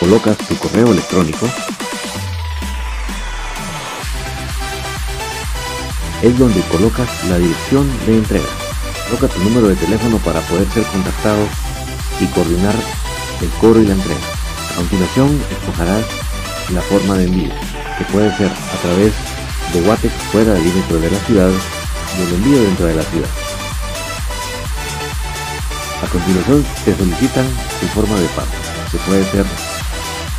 colocas tu correo electrónico, es donde colocas la dirección de entrega. Coloca tu número de teléfono para poder ser contactado y coordinar el cobro y la entrega. A continuación, escogerás la forma de envío, que puede ser a través de Watex fuera del límite de la ciudad y el envío dentro de la ciudad. A continuación, te solicitan tu forma de pago, que puede ser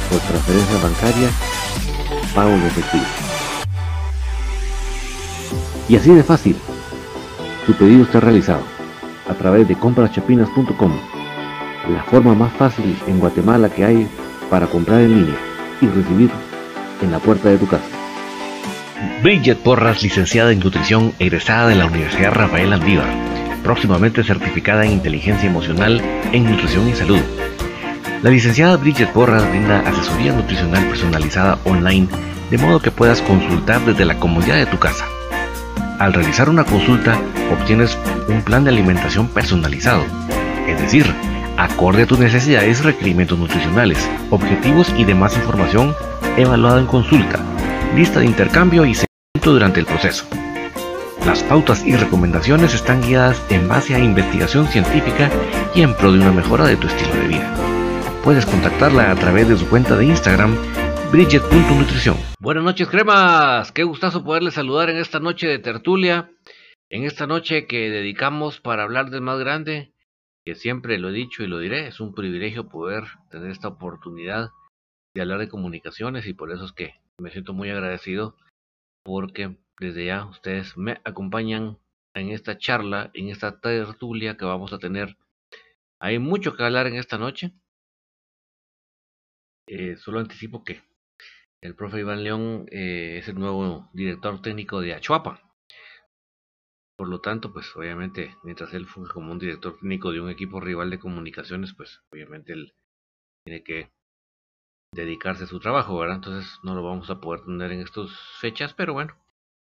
por transferencia bancaria, pago de efectivo. Y así de fácil, tu pedido está realizado a través de compraschapinas.com, la forma más fácil en Guatemala que hay para comprar en línea y recibir en la puerta de tu casa. Bridget Porras, licenciada en nutrición, egresada de la Universidad Rafael Andívar, próximamente certificada en inteligencia emocional en nutrición y salud la licenciada Bridget Porras brinda asesoría nutricional personalizada online de modo que puedas consultar desde la comodidad de tu casa. Al realizar una consulta obtienes un plan de alimentación personalizado, es decir, acorde a tus necesidades requerimientos nutricionales, objetivos y demás información evaluada en consulta, lista de intercambio y seguimiento durante el proceso. Las pautas y recomendaciones están guiadas en base a investigación científica y en pro de una mejora de tu estilo de vida. Puedes contactarla a través de su cuenta de Instagram, Bridget.nutrición. Buenas noches, cremas. Qué gustazo poderles saludar en esta noche de tertulia. En esta noche que dedicamos para hablar del más grande, que siempre lo he dicho y lo diré, es un privilegio poder tener esta oportunidad de hablar de comunicaciones y por eso es que me siento muy agradecido porque desde ya ustedes me acompañan en esta charla, en esta tertulia que vamos a tener. Hay mucho que hablar en esta noche. Eh, solo anticipo que el profe Iván León eh, es el nuevo director técnico de Achuapa. Por lo tanto, pues obviamente, mientras él funge como un director técnico de un equipo rival de comunicaciones, pues obviamente él tiene que dedicarse a su trabajo, ¿verdad? Entonces no lo vamos a poder tener en estas fechas, pero bueno,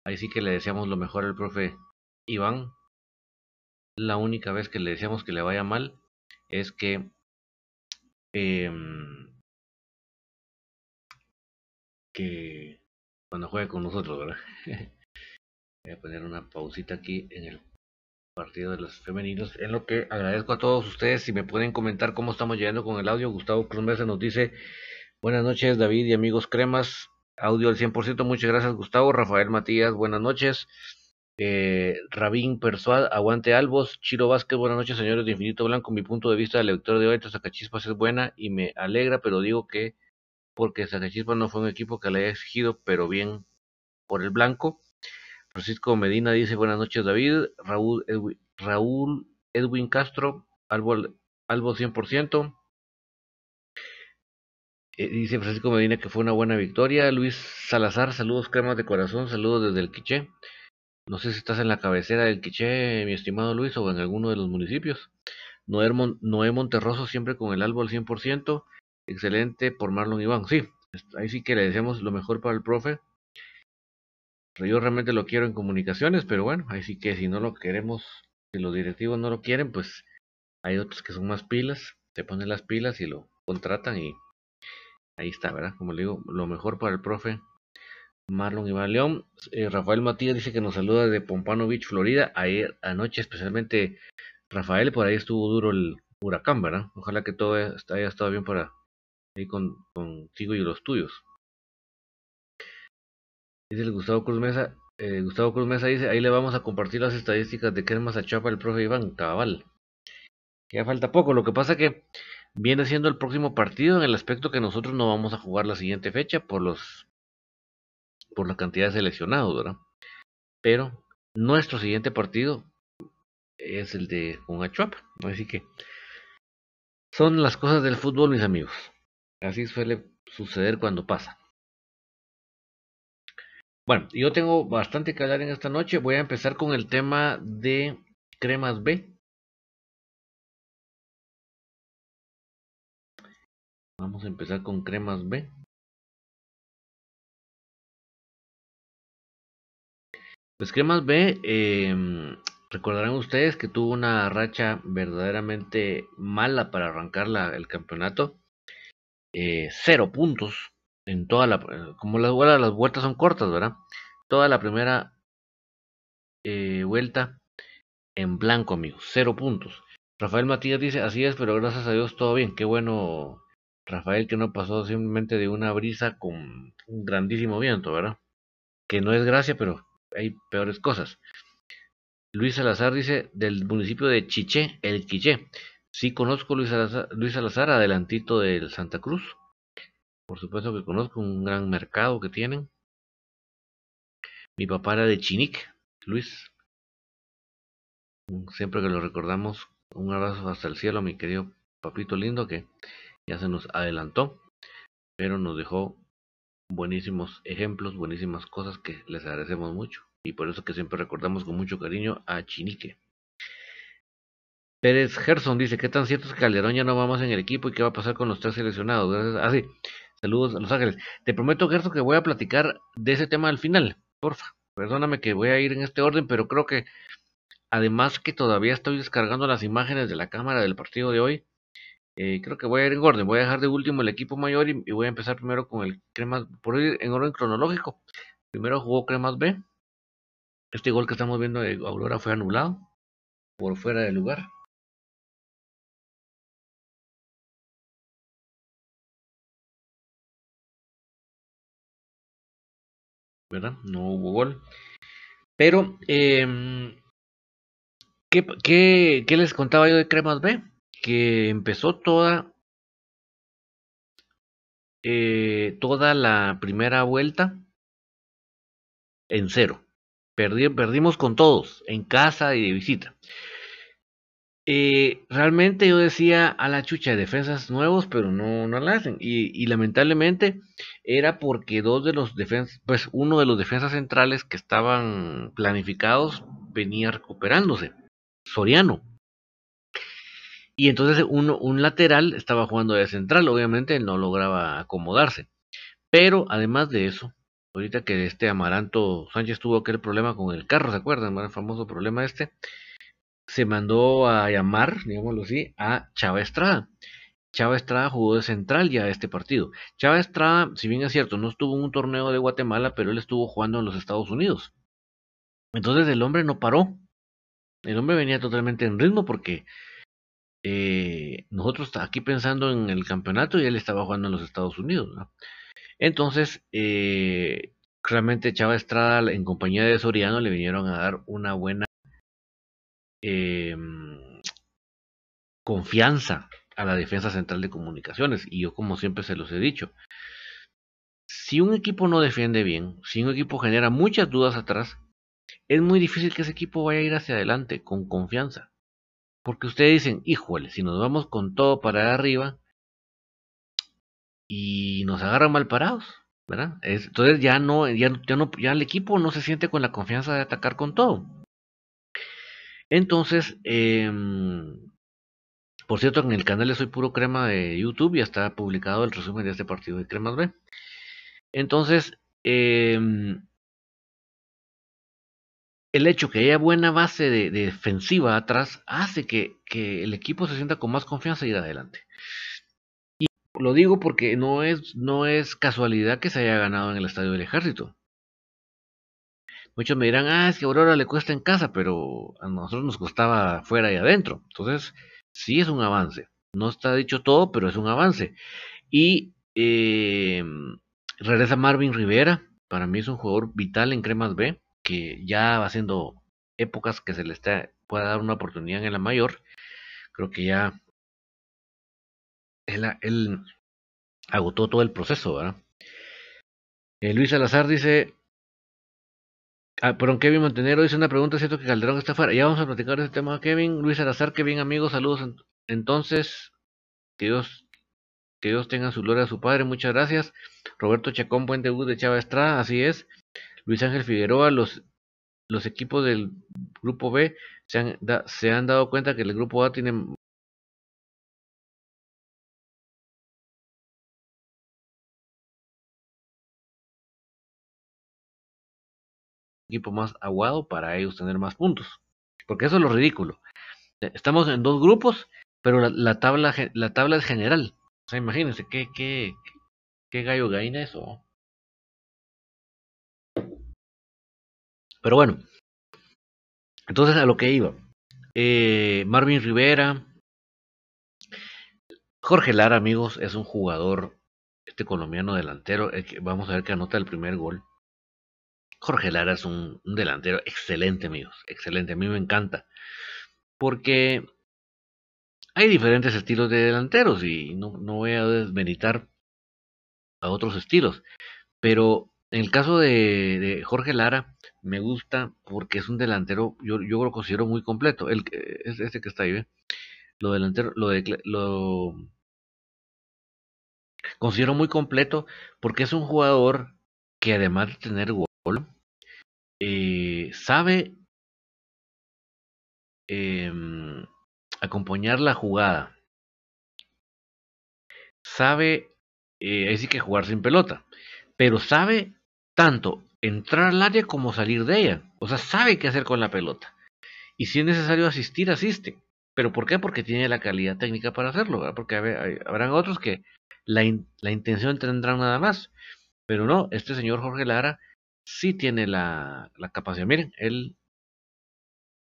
ahí sí que le deseamos lo mejor al profe Iván. La única vez que le deseamos que le vaya mal es que eh, que cuando juegue con nosotros, ¿verdad? Voy a poner una pausita aquí en el partido de los femeninos, en lo que agradezco a todos ustedes si me pueden comentar cómo estamos llegando con el audio. Gustavo Cruz Mesa nos dice, buenas noches David y amigos cremas, audio al 100%, muchas gracias Gustavo, Rafael Matías, buenas noches. Eh, Rabín Persuad, Aguante Albos, Chiro Vázquez, buenas noches señores de Infinito Blanco, mi punto de vista del lector de hoy, Sacachispas es buena y me alegra, pero digo que porque Zacachispa no fue un equipo que le haya exigido, pero bien por el blanco. Francisco Medina dice buenas noches David, Raúl Edwin, Raúl Edwin Castro, Albo, Albo 100%. Eh, dice Francisco Medina que fue una buena victoria. Luis Salazar, saludos cremas de corazón, saludos desde el Quiché. No sé si estás en la cabecera del Quiché, mi estimado Luis, o en alguno de los municipios. Noé, Noé Monterroso siempre con el Albo al 100%. Excelente por Marlon Iván. Sí, ahí sí que le deseamos lo mejor para el profe. Yo realmente lo quiero en comunicaciones, pero bueno, ahí sí que si no lo queremos, si los directivos no lo quieren, pues hay otros que son más pilas, se ponen las pilas y lo contratan y ahí está, ¿verdad? Como le digo, lo mejor para el profe Marlon Iván León. Eh, Rafael Matías dice que nos saluda de Pompano Beach, Florida. Ayer anoche, especialmente Rafael, por ahí estuvo duro el huracán, ¿verdad? Ojalá que todo haya estado bien para ahí con, contigo y los tuyos. Dice el Gustavo Cruz Mesa. Eh, Gustavo Cruz Mesa dice: Ahí le vamos a compartir las estadísticas de Cremas a Chapa el profe Iván Cabal. Ya falta poco. Lo que pasa que viene siendo el próximo partido en el aspecto que nosotros no vamos a jugar la siguiente fecha por los por la cantidad de seleccionados, ¿verdad? Pero nuestro siguiente partido es el de con Achuapa, así que son las cosas del fútbol, mis amigos. Así suele suceder cuando pasa. Bueno, yo tengo bastante que hablar en esta noche. Voy a empezar con el tema de cremas B. Vamos a empezar con cremas B. Pues cremas B, eh, recordarán ustedes que tuvo una racha verdaderamente mala para arrancar la, el campeonato. Eh, cero puntos en toda la... Como las, las vueltas son cortas, ¿verdad? Toda la primera eh, vuelta en blanco, amigos. Cero puntos. Rafael Matías dice, así es, pero gracias a Dios todo bien. Qué bueno, Rafael, que no pasó simplemente de una brisa con un grandísimo viento, ¿verdad? Que no es gracia, pero hay peores cosas. Luis Salazar dice, del municipio de Chiché, el Quiché. Sí conozco Luis Salazar, Luis adelantito del Santa Cruz. Por supuesto que conozco un gran mercado que tienen. Mi papá era de Chinic, Luis. Siempre que lo recordamos, un abrazo hasta el cielo, mi querido papito lindo, que ya se nos adelantó, pero nos dejó buenísimos ejemplos, buenísimas cosas que les agradecemos mucho. Y por eso que siempre recordamos con mucho cariño a Chinique. Pérez Gerson dice, ¿qué tan cierto es que Calderón ya no vamos en el equipo y qué va a pasar con los tres seleccionados? Gracias. Ah, sí. Saludos a Los Ángeles. Te prometo, Gerson, que voy a platicar de ese tema al final. Porfa. Perdóname que voy a ir en este orden, pero creo que además que todavía estoy descargando las imágenes de la cámara del partido de hoy, eh, creo que voy a ir en orden. Voy a dejar de último el equipo mayor y, voy a empezar primero con el Cremas, por ir en orden cronológico. Primero jugó Cremas B. Este gol que estamos viendo de Aurora fue anulado por fuera del lugar. ¿Verdad? No hubo gol. Pero, eh, ¿qué, qué, qué les contaba yo de Cremas B? que empezó toda eh, toda la primera vuelta en cero. perdimos con todos, en casa y de visita. Eh, realmente yo decía a la chucha de defensas nuevos, pero no, no la hacen. Y, y, lamentablemente era porque dos de los defensas, pues uno de los defensas centrales que estaban planificados venía recuperándose. Soriano. Y entonces uno, un lateral estaba jugando de central, obviamente no lograba acomodarse. Pero además de eso, ahorita que este Amaranto Sánchez tuvo aquel problema con el carro, ¿se acuerdan? El famoso problema este. Se mandó a llamar, digámoslo así, a Chava Estrada. Chava Estrada jugó de central ya este partido. Chava Estrada, si bien es cierto, no estuvo en un torneo de Guatemala, pero él estuvo jugando en los Estados Unidos. Entonces el hombre no paró. El hombre venía totalmente en ritmo porque eh, nosotros aquí pensando en el campeonato y él estaba jugando en los Estados Unidos. Entonces, eh, realmente Chava Estrada en compañía de Soriano le vinieron a dar una buena em, confianza a la defensa central de comunicaciones. Y yo como siempre se los he dicho, si un equipo no defiende bien, si un equipo genera muchas dudas atrás, es muy difícil que ese equipo vaya a ir hacia adelante con confianza. Porque ustedes dicen, híjole, si nos vamos con todo para arriba y nos agarran mal parados, ¿verdad? entonces ya no, ya, ya no, ya el equipo no se siente con la confianza de atacar con todo. Entonces, eh, por cierto, en el canal de Soy Puro Crema de YouTube ya está publicado el resumen de este partido de Cremas B. Entonces, eh, el hecho que haya buena base de, defensiva atrás hace que, el equipo se sienta con más confianza y ir adelante. Y lo digo porque no es, no es casualidad que se haya ganado en el Estadio del Ejército. Muchos me dirán, ah, es que Aurora le cuesta en casa, pero a nosotros nos costaba fuera y adentro. Entonces, sí es un avance. No está dicho todo, pero es un avance. Y eh, regresa Marvin Rivera. Para mí es un jugador vital en Cremas B, que ya va haciendo épocas que se le está, pueda dar una oportunidad en la mayor. Creo que ya él, él agotó todo el proceso, ¿verdad? Eh, Luis Salazar dice, Ah, Kevin Montenero dice una pregunta, ¿es cierto que Calderón está fuera? Ya vamos a platicar ese tema, Kevin. Luis Salazar, Kevin, amigos, saludos. Entonces, que Dios, que Dios tenga su gloria a su padre, muchas gracias. Roberto Chacón, buen debut de Chava Estrada, así es. Luis Ángel Figueroa, los, los equipos del grupo B se han, se han dado cuenta que el grupo A tiene equipo más aguado para ellos tener más puntos. Porque eso es lo ridículo. Eh, estamos en dos grupos, pero la, tabla, la tabla es general. O sea, imagínense qué, qué, qué gallo gaina eso. Pero bueno, entonces a lo que iba. Eh, Marvin Rivera, Jorge Lara, amigos, es un jugador, este colombiano delantero, vamos a ver que anota el primer gol. Jorge Lara es un, delantero excelente, amigos. Excelente. A mí me encanta. Porque hay diferentes estilos de delanteros y no, voy a desmeritar a otros estilos. Pero en el caso de, Jorge Lara, me gusta porque es un delantero, yo, yo lo considero muy completo. El, es este que está ahí, ¿ve? Lo delantero, lo, lo considero muy completo porque es un jugador que además de tener eh, sabe em, acompañar la jugada. Sabe, eh, que jugar sin pelota, pero sabe tanto entrar al área como salir de ella. O sea, sabe qué hacer con la pelota. Y si es necesario asistir, asiste. ¿Pero por qué? Porque tiene la calidad técnica para hacerlo, Porque habrán otros que la, la intención tendrán nada más. Pero no, este señor Jorge Lara sí tiene la, la capacidad. Miren, él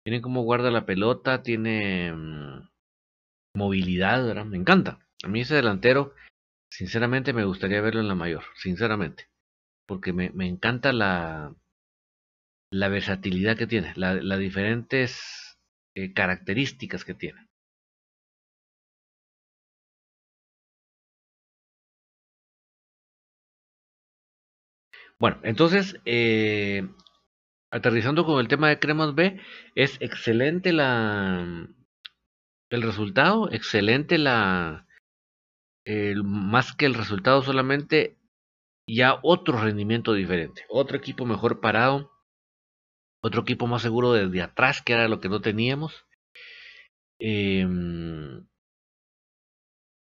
tiene como guarda la pelota, tiene mm, movilidad. Me encanta. A mí ese delantero, sinceramente, me gustaría verlo en la mayor, sinceramente. Porque me, me encanta la, la versatilidad que tiene, las la diferentes eh, características que tiene. Bueno, entonces, eh, aterrizando con el tema de Cremas B, es excelente la el resultado, excelente la más que el resultado solamente ya otro rendimiento diferente, otro equipo mejor parado, otro equipo más seguro desde atrás, que era lo que no teníamos. Em,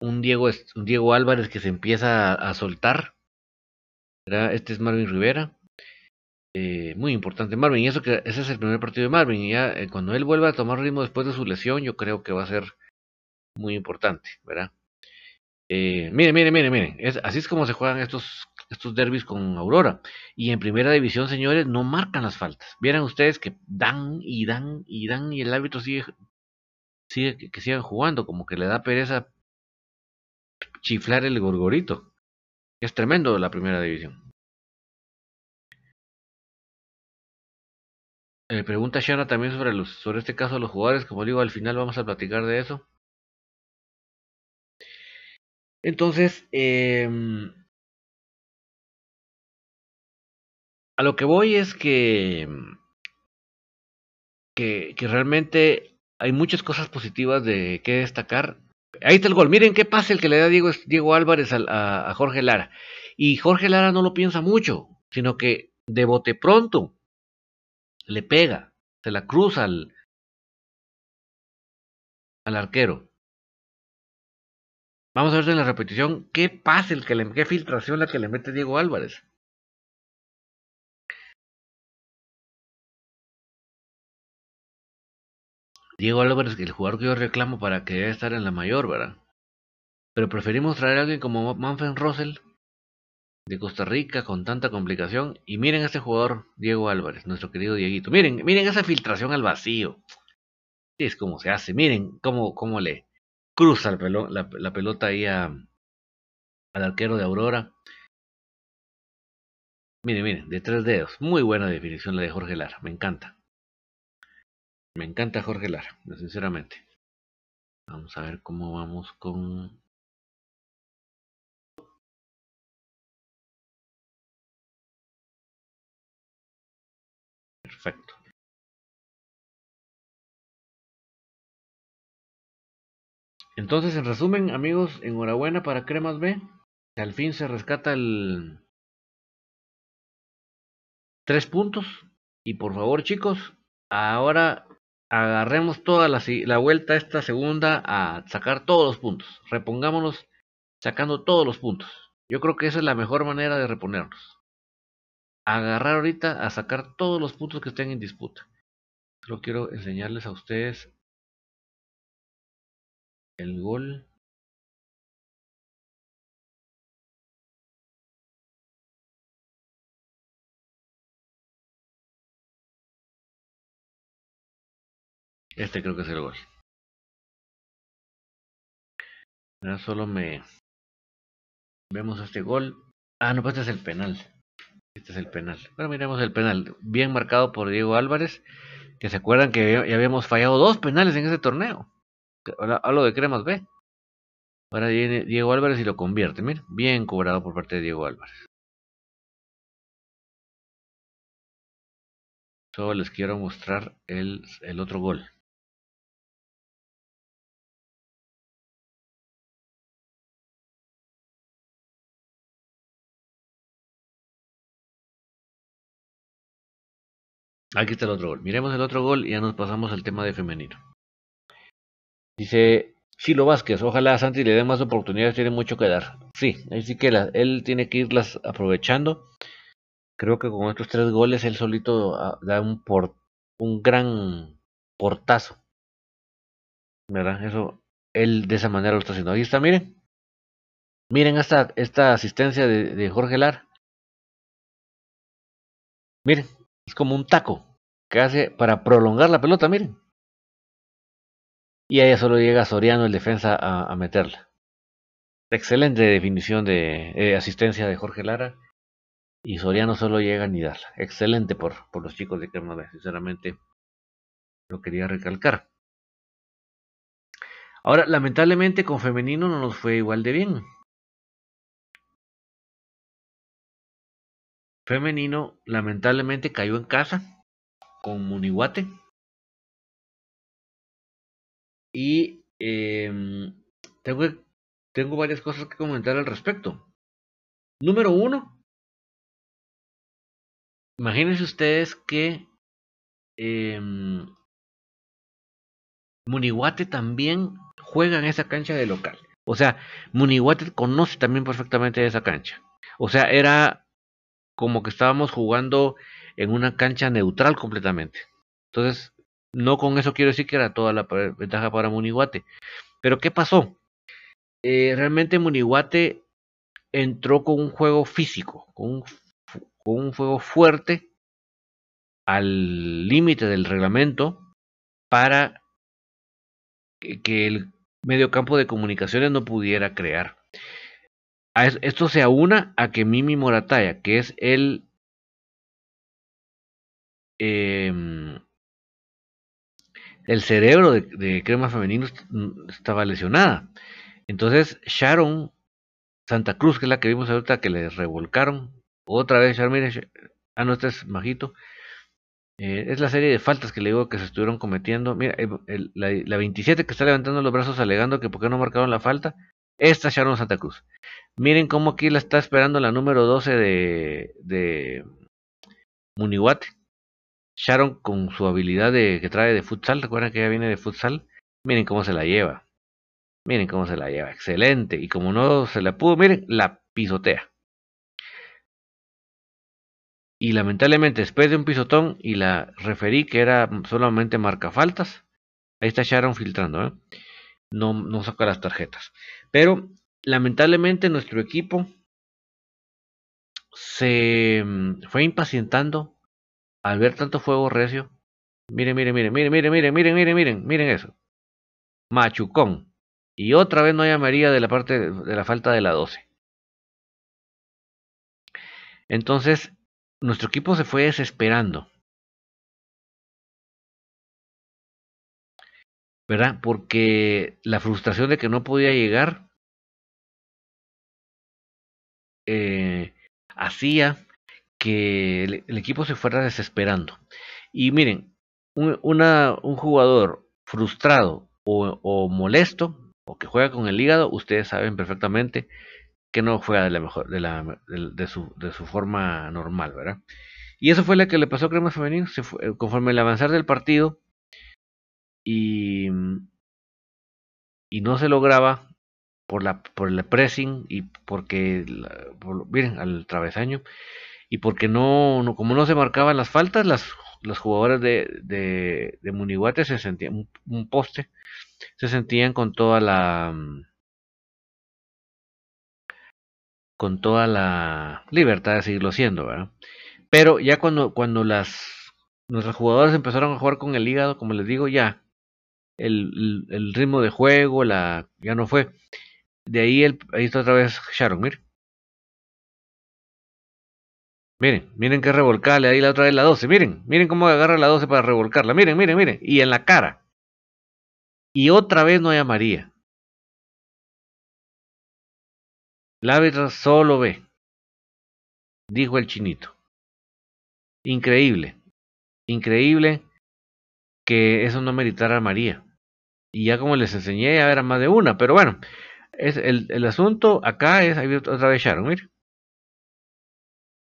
un Diego un Diego Álvarez que se empieza a soltar este es Marvin Rivera. Eh, muy importante Marvin. Y eso que ese es el primer partido de Marvin. Y ya eh, cuando él vuelva a tomar ritmo después de su lesión, yo creo que va a ser muy importante, ¿verdad? Eh, miren, miren, miren, miren. Es, así es como se juegan estos, estos derbis con Aurora. Y en primera división, señores, no marcan las faltas. Vieran ustedes que dan y dan y dan y el árbitro sigue, que sigan jugando, como que le da pereza chiflar el gorgorito. Es tremendo la primera división. Eh, pregunta Shana también sobre, los, sobre este caso de los jugadores. Como digo, al final vamos a platicar de eso. Entonces, em, a lo que voy es que, que, que realmente hay muchas cosas positivas de que destacar Ahí está el gol. Miren qué pasa el que le da Diego, Álvarez a, Jorge Lara. Y Jorge Lara no lo piensa mucho, sino que de bote pronto le pega, se la cruza al, al arquero. Vamos a ver en la repetición qué pasa, el que le, qué filtración la que le mete Diego Álvarez. Diego Álvarez, el jugador que yo reclamo para que debe estar en la mayor, ¿verdad? Pero preferimos traer a alguien como Manfred Russell, de Costa Rica con tanta complicación. Y miren a este jugador, Diego Álvarez, nuestro querido Dieguito. Miren, miren esa filtración al vacío. Es como se hace. Miren cómo, cómo le cruza la, pelota ahí al arquero de Aurora. Miren, miren, de tres dedos. Muy buena definición la de Jorge Lara. Me encanta. Me encanta Jorge Lara, sinceramente. Vamos a ver cómo vamos con Perfecto. Entonces, en resumen, amigos, enhorabuena para Cremas B. Al fin se rescata el tres puntos. Y por favor, chicos, ahora agarremos toda la, la vuelta esta segunda a sacar todos los puntos. Repongámonos sacando todos los puntos. Yo creo que esa es la mejor manera de reponernos agarrar ahorita a sacar todos los puntos que estén en disputa. Solo quiero enseñarles a ustedes el gol. Este creo que es el gol. Ahora solo me vemos este gol. Ah, no, pues este es el penal. Este es el penal. Bueno, miremos el penal. Bien marcado por Diego Álvarez. Que se acuerdan que ya habíamos fallado dos penales en ese torneo. hablo de Cremas B. Ahora viene Diego Álvarez y lo convierte. Mira, bien cobrado por parte de Diego Álvarez. Solo les quiero mostrar el, el otro gol. Aquí está el otro gol. Miremos el otro gol y ya nos pasamos al tema de femenino. Dice Chilo Vázquez, ojalá a Santi le dé más oportunidades, tiene mucho que dar. Sí, así que él tiene que irlas aprovechando. Creo que con estos tres goles él solito ah, da un, un gran portazo. ¿Verdad? Eso, él de esa manera lo está haciendo. Ahí está, miren. Miren esta, esta asistencia de, de Jorge Lar. Miren, es como un taco que hace para prolongar la pelota, miren. Y ahí solo llega Soriano, el defensa, a, meterla. Excelente definición de eh, asistencia de Jorge Lara. Y Soriano solo llega ni darla. Excelente por, por los chicos de Crema sinceramente. Lo quería recalcar. Ahora, lamentablemente con femenino no nos fue igual de bien. Femenino lamentablemente cayó en casa con Munihuate. Y em, tengo, tengo varias cosas que comentar al respecto. Número uno, imagínense ustedes que eh, también juega en esa cancha de local. O sea, Munihuate conoce también perfectamente esa cancha. O sea, era como que estábamos jugando en una cancha neutral completamente. Entonces, no con eso quiero decir que era toda la ventaja para Munihuate. Pero ¿qué pasó? Eh, realmente Munihuate entró con un juego físico, con un, con un juego fuerte al límite del reglamento para que el mediocampo de comunicaciones no pudiera crear esto se aúna a que Mimi Morataya, que es el em, el cerebro de, Crema Femenino estaba lesionada. Entonces Sharon Santa Cruz, que es la que vimos ahorita que le revolcaron, otra vez Sharon, mire, ah no, este es Majito. Eh, es la serie de faltas que le digo que se estuvieron cometiendo. Mira, la, la, 27 que está levantando los brazos alegando que por qué no marcaron la falta. Esta Sharon Santa Cruz. Miren cómo aquí la está esperando la número 12 de, de. Sharon con su habilidad de, que trae de futsal, recuerdan que ella viene de futsal. Miren cómo se la lleva. Miren cómo se la lleva. Excelente. Y como no se la pudo, miren, la pisotea. Y lamentablemente después de un pisotón y la referí que era solamente marca faltas. Ahí está Sharon filtrando, ¿eh? No, no saca las tarjetas. Pero lamentablemente nuestro equipo se mm, fue impacientando al ver tanto fuego recio. Miren, miren, miren, miren, miren, miren, miren, miren, miren, miren eso. Machucón. Y otra vez no hay María de la parte de la falta de la 12. Entonces, nuestro equipo se fue desesperando. ¿Verdad? Porque la frustración de que no podía llegar eh, hacía que el, equipo se fuera desesperando. Y miren, un, un jugador frustrado o, o, molesto o que juega con el hígado, ustedes saben perfectamente que no juega de la mejor, de, la, de, su, de su forma normal, ¿verdad? Y eso fue lo que le pasó a Crema fue, conforme el avanzar del partido y, y no se lograba por la por el pressing y porque miren al travesaño y porque no, no, como no se marcaban las faltas las los jugadores de, de, de Munihuate se sentían un, poste se sentían con toda la con toda la libertad de seguirlo haciendo ¿verdad? pero ya cuando cuando las nuestros jugadores empezaron a jugar con el hígado como les digo ya el, el, el ritmo de juego la ya no fue de ahí, el, ahí está otra vez Sharon, miren. Miren, miren qué revolcale ahí la otra vez la 12. Miren, miren cómo agarra la 12 para revolcarla. Miren, miren, miren. Y en la cara. Y otra vez no hay a María. La solo ve. Dijo el chinito. Increíble. Increíble que eso no meritara a María. Y ya como les enseñé, ya era más de una. Pero bueno, es el, el asunto acá es, ahí otra vez Sharon, miren.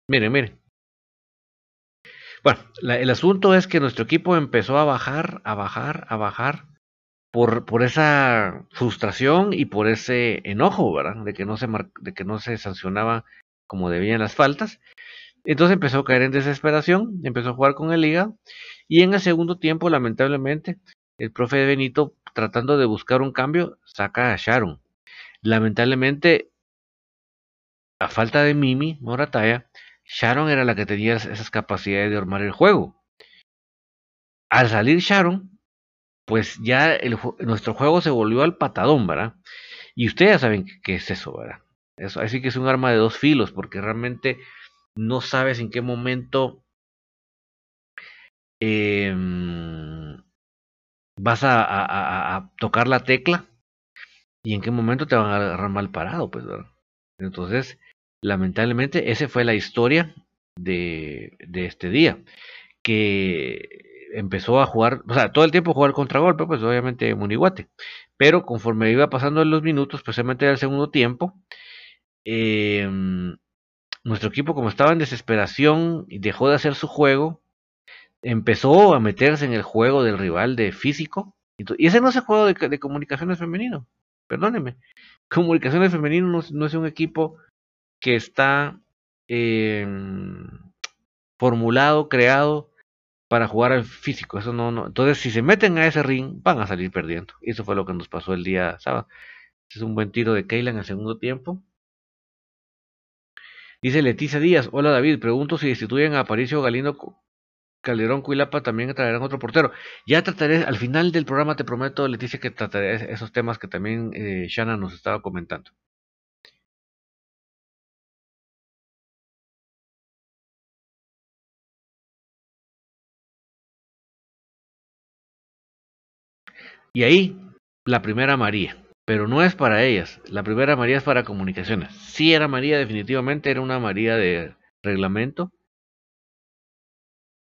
Miren, miren. Bueno, el asunto es que nuestro equipo empezó a bajar, a bajar, a bajar por, por esa frustración y por ese enojo, ¿verdad? De que no se de que no se sancionaba como debían las faltas. Entonces empezó a caer en desesperación, empezó a jugar con el liga y en el segundo tiempo, lamentablemente, el profe Benito, tratando de buscar un cambio, saca a Sharon. Lamentablemente, a falta de Mimi Morataya, Sharon era la que tenía esas capacidades de armar el juego. Al salir Sharon, pues ya nuestro juego se volvió al patadón, ¿verdad? Y ustedes ya saben qué es eso, ¿verdad? Eso, así que es un arma de dos filos, porque realmente no sabes en qué momento eh, vas a, tocar la tecla y en qué momento te van a agarrar mal parado, pues. Entonces, lamentablemente, esa fue la historia de, de este día, que empezó a jugar, o sea, todo el tiempo jugar contragolpe, pues obviamente Muniguate, pero conforme iba pasando los minutos, especialmente el segundo tiempo, eh, nuestro equipo como estaba en desesperación y dejó de hacer su juego, empezó a meterse en el juego del rival de físico, y ese no es el juego de, de comunicaciones femenino, perdónenme, Comunicaciones Femenino no, es un equipo que está eh, formulado, creado para jugar al físico. Eso no, no. Entonces, si se meten a ese ring, van a salir perdiendo. Eso fue lo que nos pasó el día sábado. es un buen tiro de Keila en el segundo tiempo. Dice Leticia Díaz, hola David, pregunto si destituyen a Aparicio Galindo Calderón Cuilapa también traerán otro portero. Ya trataré, al final del programa te prometo, Leticia, que trataré esos temas que también eh, Shana nos estaba comentando. Y ahí, la primera María. Pero no es para ellas. La primera María es para comunicaciones. Sí era María, definitivamente era una María de reglamento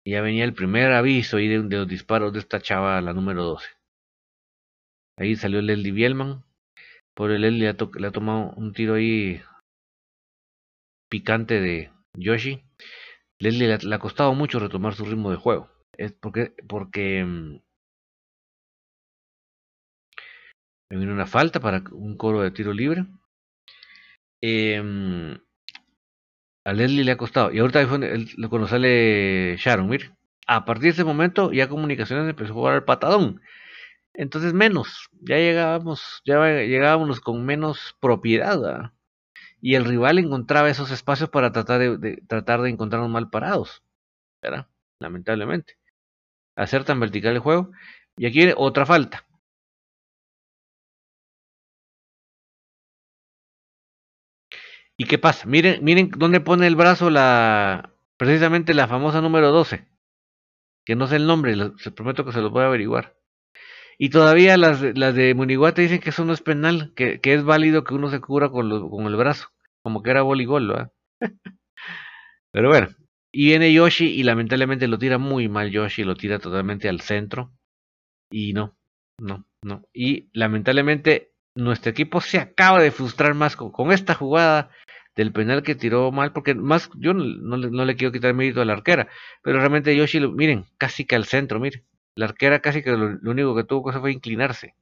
y ya venía el primer aviso ahí de, los disparos de esta chava, la número 12. Ahí salió Leslie Bielman. Por el Leslie le ha, tomado un tiro ahí picante de Yoshi. Leslie le, ha costado mucho retomar su ritmo de juego. Es porque, porque mmm, me vino una falta para un coro de tiro libre. Eh, a Leslie le ha costado. Y ahorita cuando sale Sharon, mire. A partir de ese momento ya comunicaciones empezó a jugar al patadón. Entonces menos. Ya llegábamos, ya llegábamos con menos propiedad. y el rival encontraba esos espacios para tratar de, tratar de encontrarnos mal parados, ¿verdad? Lamentablemente. Hacer tan vertical el juego. Y aquí otra falta. ¿Y qué pasa? Miren, miren dónde pone el brazo la precisamente la famosa número 12. Que no sé el nombre, se prometo que se los voy a averiguar. Y todavía las, las de Muniguate dicen que eso no es penal, que, que es válido que uno se cubra con, con el brazo, como que era voleibol, ¿verdad? Pero bueno, y viene Yoshi y lamentablemente lo tira muy mal Yoshi, lo tira totalmente al centro. Y no, no, no. Y lamentablemente nuestro equipo se acaba de frustrar más con esta jugada del penal que tiró mal, porque más yo no, no, le quiero quitar mérito a la arquera, pero realmente Yoshi, miren, casi que al centro, miren. La arquera casi que lo, único que tuvo que hacer fue inclinarse.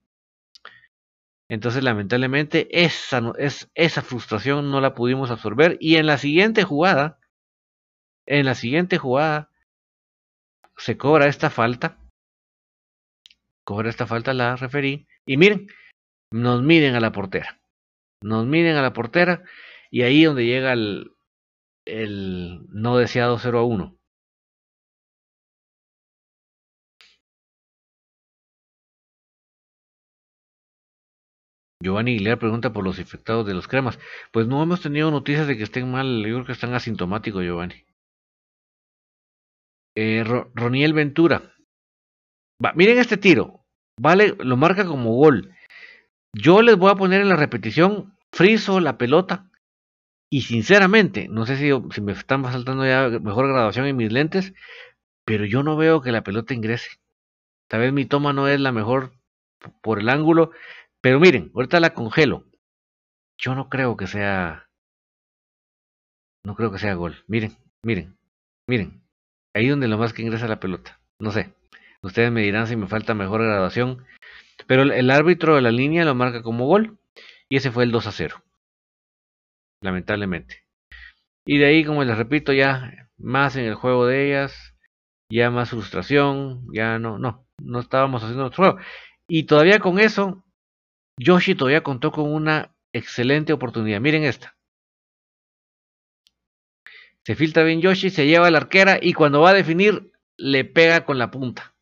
Entonces, lamentablemente, esa, es, esa frustración no la pudimos absorber. Y en la siguiente jugada, en la siguiente jugada, se cobra esta falta. Cobra esta falta la referí. Y miren, nos miden a la portera. Nos miden a la portera. Y ahí donde llega el, no deseado 0 a 1. Giovanni le pregunta por los infectados de los cremas. Pues no hemos tenido noticias de que estén mal, yo creo que están asintomáticos, Giovanni. Eh, Roniel Ventura. Va, miren este tiro. Vale, lo marca como gol. Yo les voy a poner en la repetición, friso la pelota. Y sinceramente, no sé si, si me están saltando ya mejor graduación en mis lentes, pero yo no veo que la pelota ingrese. Tal vez mi toma no es la mejor por el ángulo, pero miren, ahorita la congelo. Yo no creo que sea. No creo que sea gol. Miren, miren, miren. Ahí donde lo más que ingresa la pelota. No sé. Ustedes me dirán si me falta mejor graduación. Pero el árbitro de la línea lo marca como gol. Y ese fue el 2 a 0. Lamentablemente. Y de ahí, como les repito, ya más en el juego de ellas. Ya más frustración. Ya no, no. No estábamos haciendo nuestro juego. Y todavía con eso, Yoshi todavía contó con una excelente oportunidad. Miren esta. Se filtra bien Yoshi, se lleva a la arquera y cuando va a definir le pega con la punta.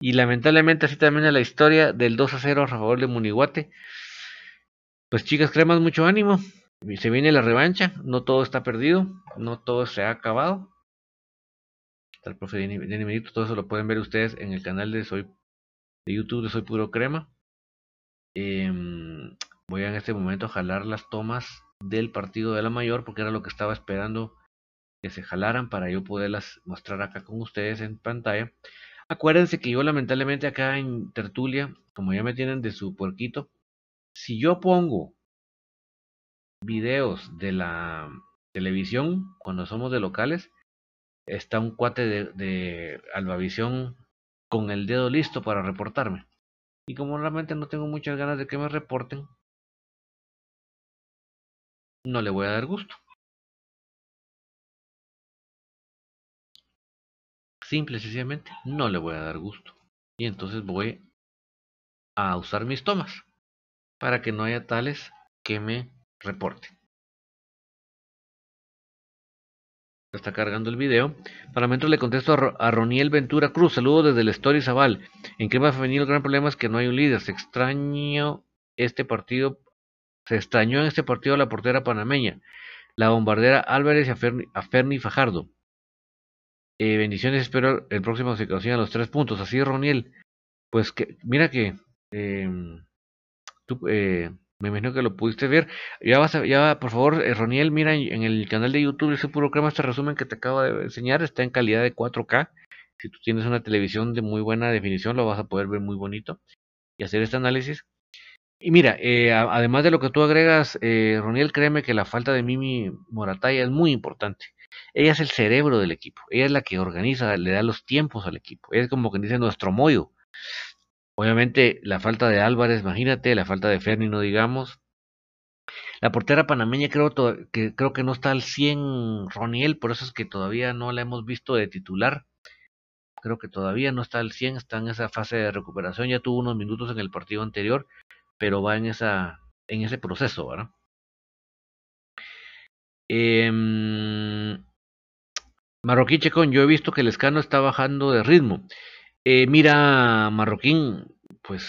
Y lamentablemente así termina la historia del 2 a 0 a favor de Munihuate. Pues chicas, cremas mucho ánimo. Se viene la revancha. No todo está perdido. No todo se ha acabado. Está el profe Denny Todo eso lo pueden ver ustedes en el canal de Soy de YouTube de Soy Puro Crema. Em, voy en este momento a jalar las tomas del partido de la mayor porque era lo que estaba esperando que se jalaran para yo poderlas mostrar acá con ustedes en pantalla. Acuérdense que yo lamentablemente acá en tertulia, como ya me tienen de su puerquito, si yo pongo videos de la televisión cuando somos de locales, está un cuate de, Albavisión con el dedo listo para reportarme. Y como realmente no tengo muchas ganas de que me reporten, no le voy a dar gusto. Simple y sencillamente no le voy a dar gusto. Y entonces voy a usar mis tomas para que no haya tales que me reporten. está cargando el video. Para mientras le contesto a, Roniel Ventura Cruz. Saludos desde el Story Zaval. En Crema Femenil el gran problema es que no hay un líder. Se extrañó este partido. Se extrañó en este partido a la portera panameña. La bombardera Álvarez y a Ferni, Fajardo. Eh, bendiciones, espero el próximo se consigan los tres puntos. Así Roniel. Pues que, mira que em, tú, eh, me imagino que lo pudiste ver. Ya vas a, ya, por favor, eh, Roniel, mira en, el canal de YouTube ese puro crema, este resumen que te acabo de enseñar está en calidad de 4K. Si tú tienes una televisión de muy buena definición, lo vas a poder ver muy bonito y hacer este análisis. Y mira, eh, además de lo que tú agregas, eh, Roniel, créeme que la falta de Mimi Morataya es muy importante. Ella es el cerebro del equipo. Ella es la que organiza, le da los tiempos al equipo. Ella es como que dice nuestro mollo. Obviamente la falta de Álvarez, imagínate, la falta de Ferni, no digamos. La portera panameña creo que, creo que no está al 100 Roniel, por eso es que todavía no la hemos visto de titular. Creo que todavía no está al 100, está en esa fase de recuperación, ya tuvo unos minutos en el partido anterior, pero va en esa en ese proceso, ¿verdad? Eh, Marroquín Checón, yo he visto que el escano está bajando de ritmo. Eh, mira, Marroquín, pues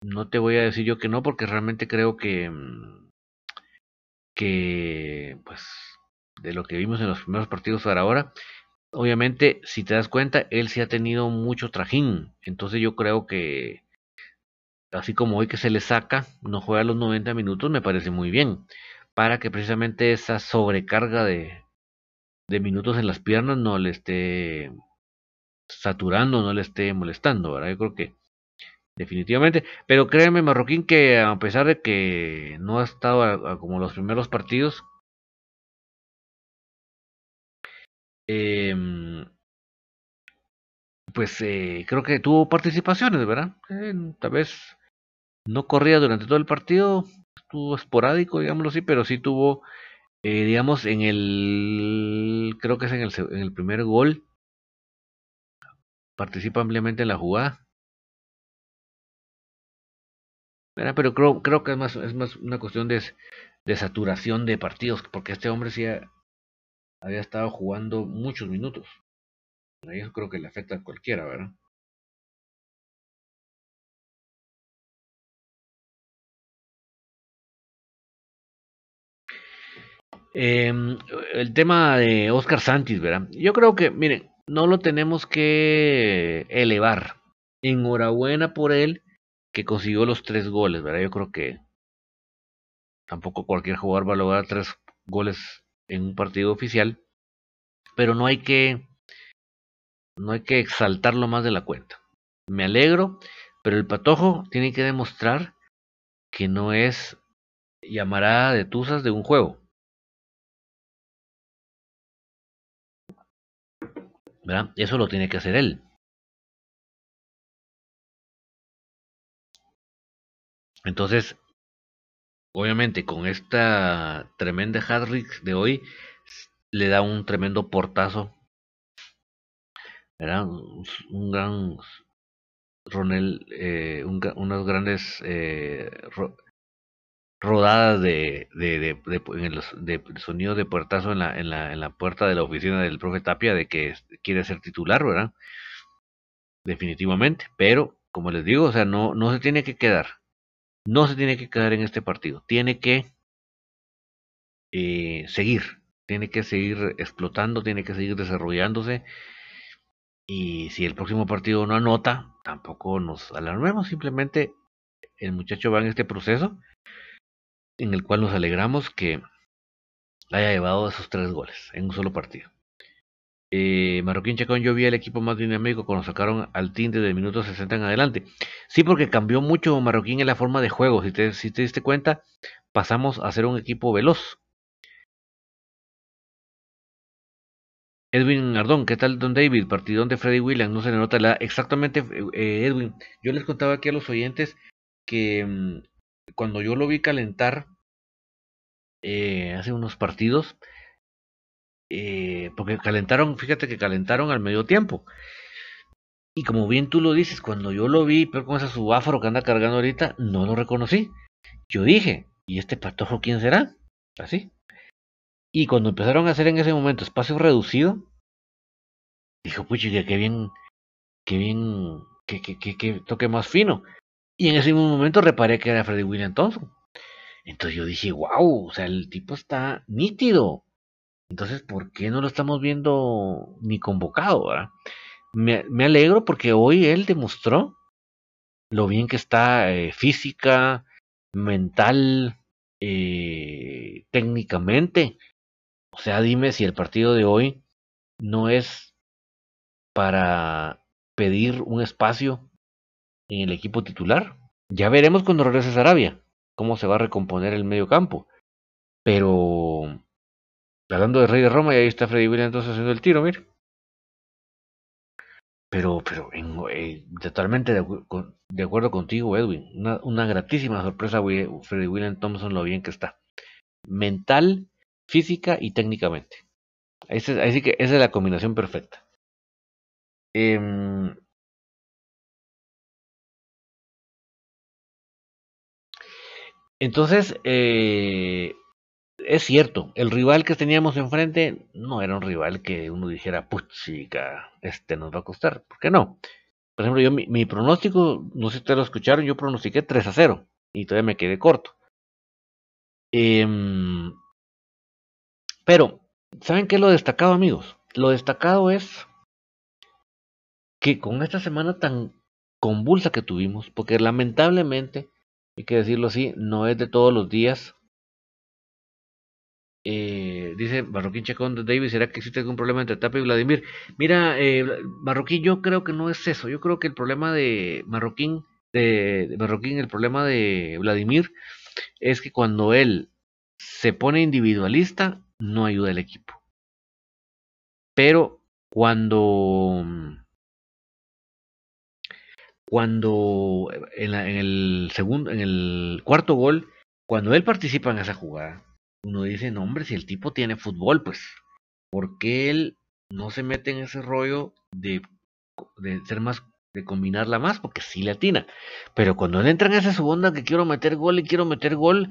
no te voy a decir yo que no, porque realmente creo que, mm, que pues de lo que vimos en los primeros partidos para ahora, obviamente, si te das cuenta, él sí ha tenido mucho trajín. Entonces yo creo que, así como hoy que se le saca, no juega los 90 minutos, me parece muy bien. Para que precisamente esa sobrecarga de, de minutos en las piernas no le esté saturando, no le esté molestando, ¿verdad? Yo creo que definitivamente, pero créeme Marroquín que a pesar de que no ha estado como los primeros partidos, eh, pues eh, creo que tuvo participaciones, ¿verdad? Tal vez no corría durante todo el partido, estuvo esporádico, digámoslo así, pero sí tuvo eh, digamos, en el, creo que es en el, en el primer gol, participa ampliamente en la jugada. Pero creo, creo que es más, es más una cuestión de, de saturación de partidos, porque este hombre sí había estado jugando muchos minutos. Eso creo que le afecta a cualquiera, ¿verdad? Eh, el tema de Oscar Sánchez, ¿verdad? Yo creo que, miren, no lo tenemos que elevar. Enhorabuena por él que consiguió los tres goles, ¿verdad? Yo creo que tampoco cualquier jugador va a lograr tres goles en un partido oficial, pero no hay que no hay que exaltarlo más de la cuenta. Me alegro, pero el patojo tiene que demostrar que no es llamarada de tuzas de un juego. Eso lo tiene que hacer él. Entonces, obviamente con esta tremenda hat de hoy, le da un tremendo portazo. Un gran Ronel, eh, un, unas grandes eh, rodadas de, de, de, sonido de puertazo en la, en, la, en la puerta de la oficina del profe Tapia de que quiere ser titular, ¿verdad? Definitivamente, pero como les digo, o sea, no, no se tiene que quedar, no se tiene que quedar en este partido, tiene que eh, seguir, tiene que seguir explotando, tiene que seguir desarrollándose y si el próximo partido no anota, tampoco nos alarmemos, simplemente el muchacho va en este proceso en el cual nos alegramos que haya llevado esos tres goles en un solo partido. Eh, Marroquín Chacón, yo vi el equipo más dinámico cuando sacaron al tinte de minutos 60 en adelante. Sí, porque cambió mucho Marroquín en la forma de juego. Si te, si te diste cuenta, pasamos a ser un equipo veloz. Edwin Ardón, ¿qué tal Don David? Partidón de Freddy Williams, no se le nota la... Exactamente, eh, Edwin. Yo les contaba aquí a los oyentes que mm, cuando yo lo vi calentar eh, hace unos partidos, eh, porque calentaron, fíjate que calentaron al medio tiempo. Y como bien tú lo dices, cuando yo lo vi, pero con ese subáforo que anda cargando ahorita, no lo reconocí. Yo dije, ¿y este patojo quién será? Así. Y cuando empezaron a hacer en ese momento espacio reducido, dijo, puchi, qué bien, qué bien, qué, qué, qué toque más fino. Y en ese mismo momento reparé que era Freddy William Thompson. Entonces yo dije, wow, o sea, el tipo está nítido. Entonces, ¿por qué no lo estamos viendo ni convocado? Me, me, alegro porque hoy él demostró lo bien que está eh, física, mental, eh, técnicamente. O sea, dime si el partido de hoy no es para pedir un espacio en el equipo titular. Ya veremos cuando regrese Sarabia cómo se va a recomponer el medio campo. Pero hablando de Rey de Roma, y ahí está Freddy Williams entonces haciendo el tiro, mire. Pero, pero eh, totalmente de, acuerdo contigo, Edwin. Una, gratísima sorpresa, Freddy William Thompson, lo bien que está. Mental, física y técnicamente. Así que esa es la combinación perfecta. Eh, Entonces, eh, es cierto, el rival que teníamos enfrente no era un rival que uno dijera, puchica, este nos va a costar. ¿Por qué no? Por ejemplo, yo mi, pronóstico, no sé si ustedes lo escucharon, yo pronostiqué 3 a 0 y todavía me quedé corto. Em, pero, ¿saben qué es lo destacado, amigos? Lo destacado es que con esta semana tan convulsa que tuvimos, porque lamentablemente, hay que decirlo así, no es de todos los días eh, dice Marroquín Chacón de David, ¿será que existe algún problema entre Tapa y Vladimir? Mira, eh, Marroquín, yo creo que no es eso. Yo creo que el problema de Marroquín, de, Marroquín, el problema de Vladimir es que cuando él se pone individualista, no ayuda al equipo. Pero cuando cuando en, el segundo, en el cuarto gol, cuando él participa en esa jugada, uno dice, no hombre, si el tipo tiene fútbol, pues, ¿por qué él no se mete en ese rollo de, de ser más, de combinarla más? Porque sí le atina. Pero cuando él entra en esa segunda que quiero meter gol y quiero meter gol,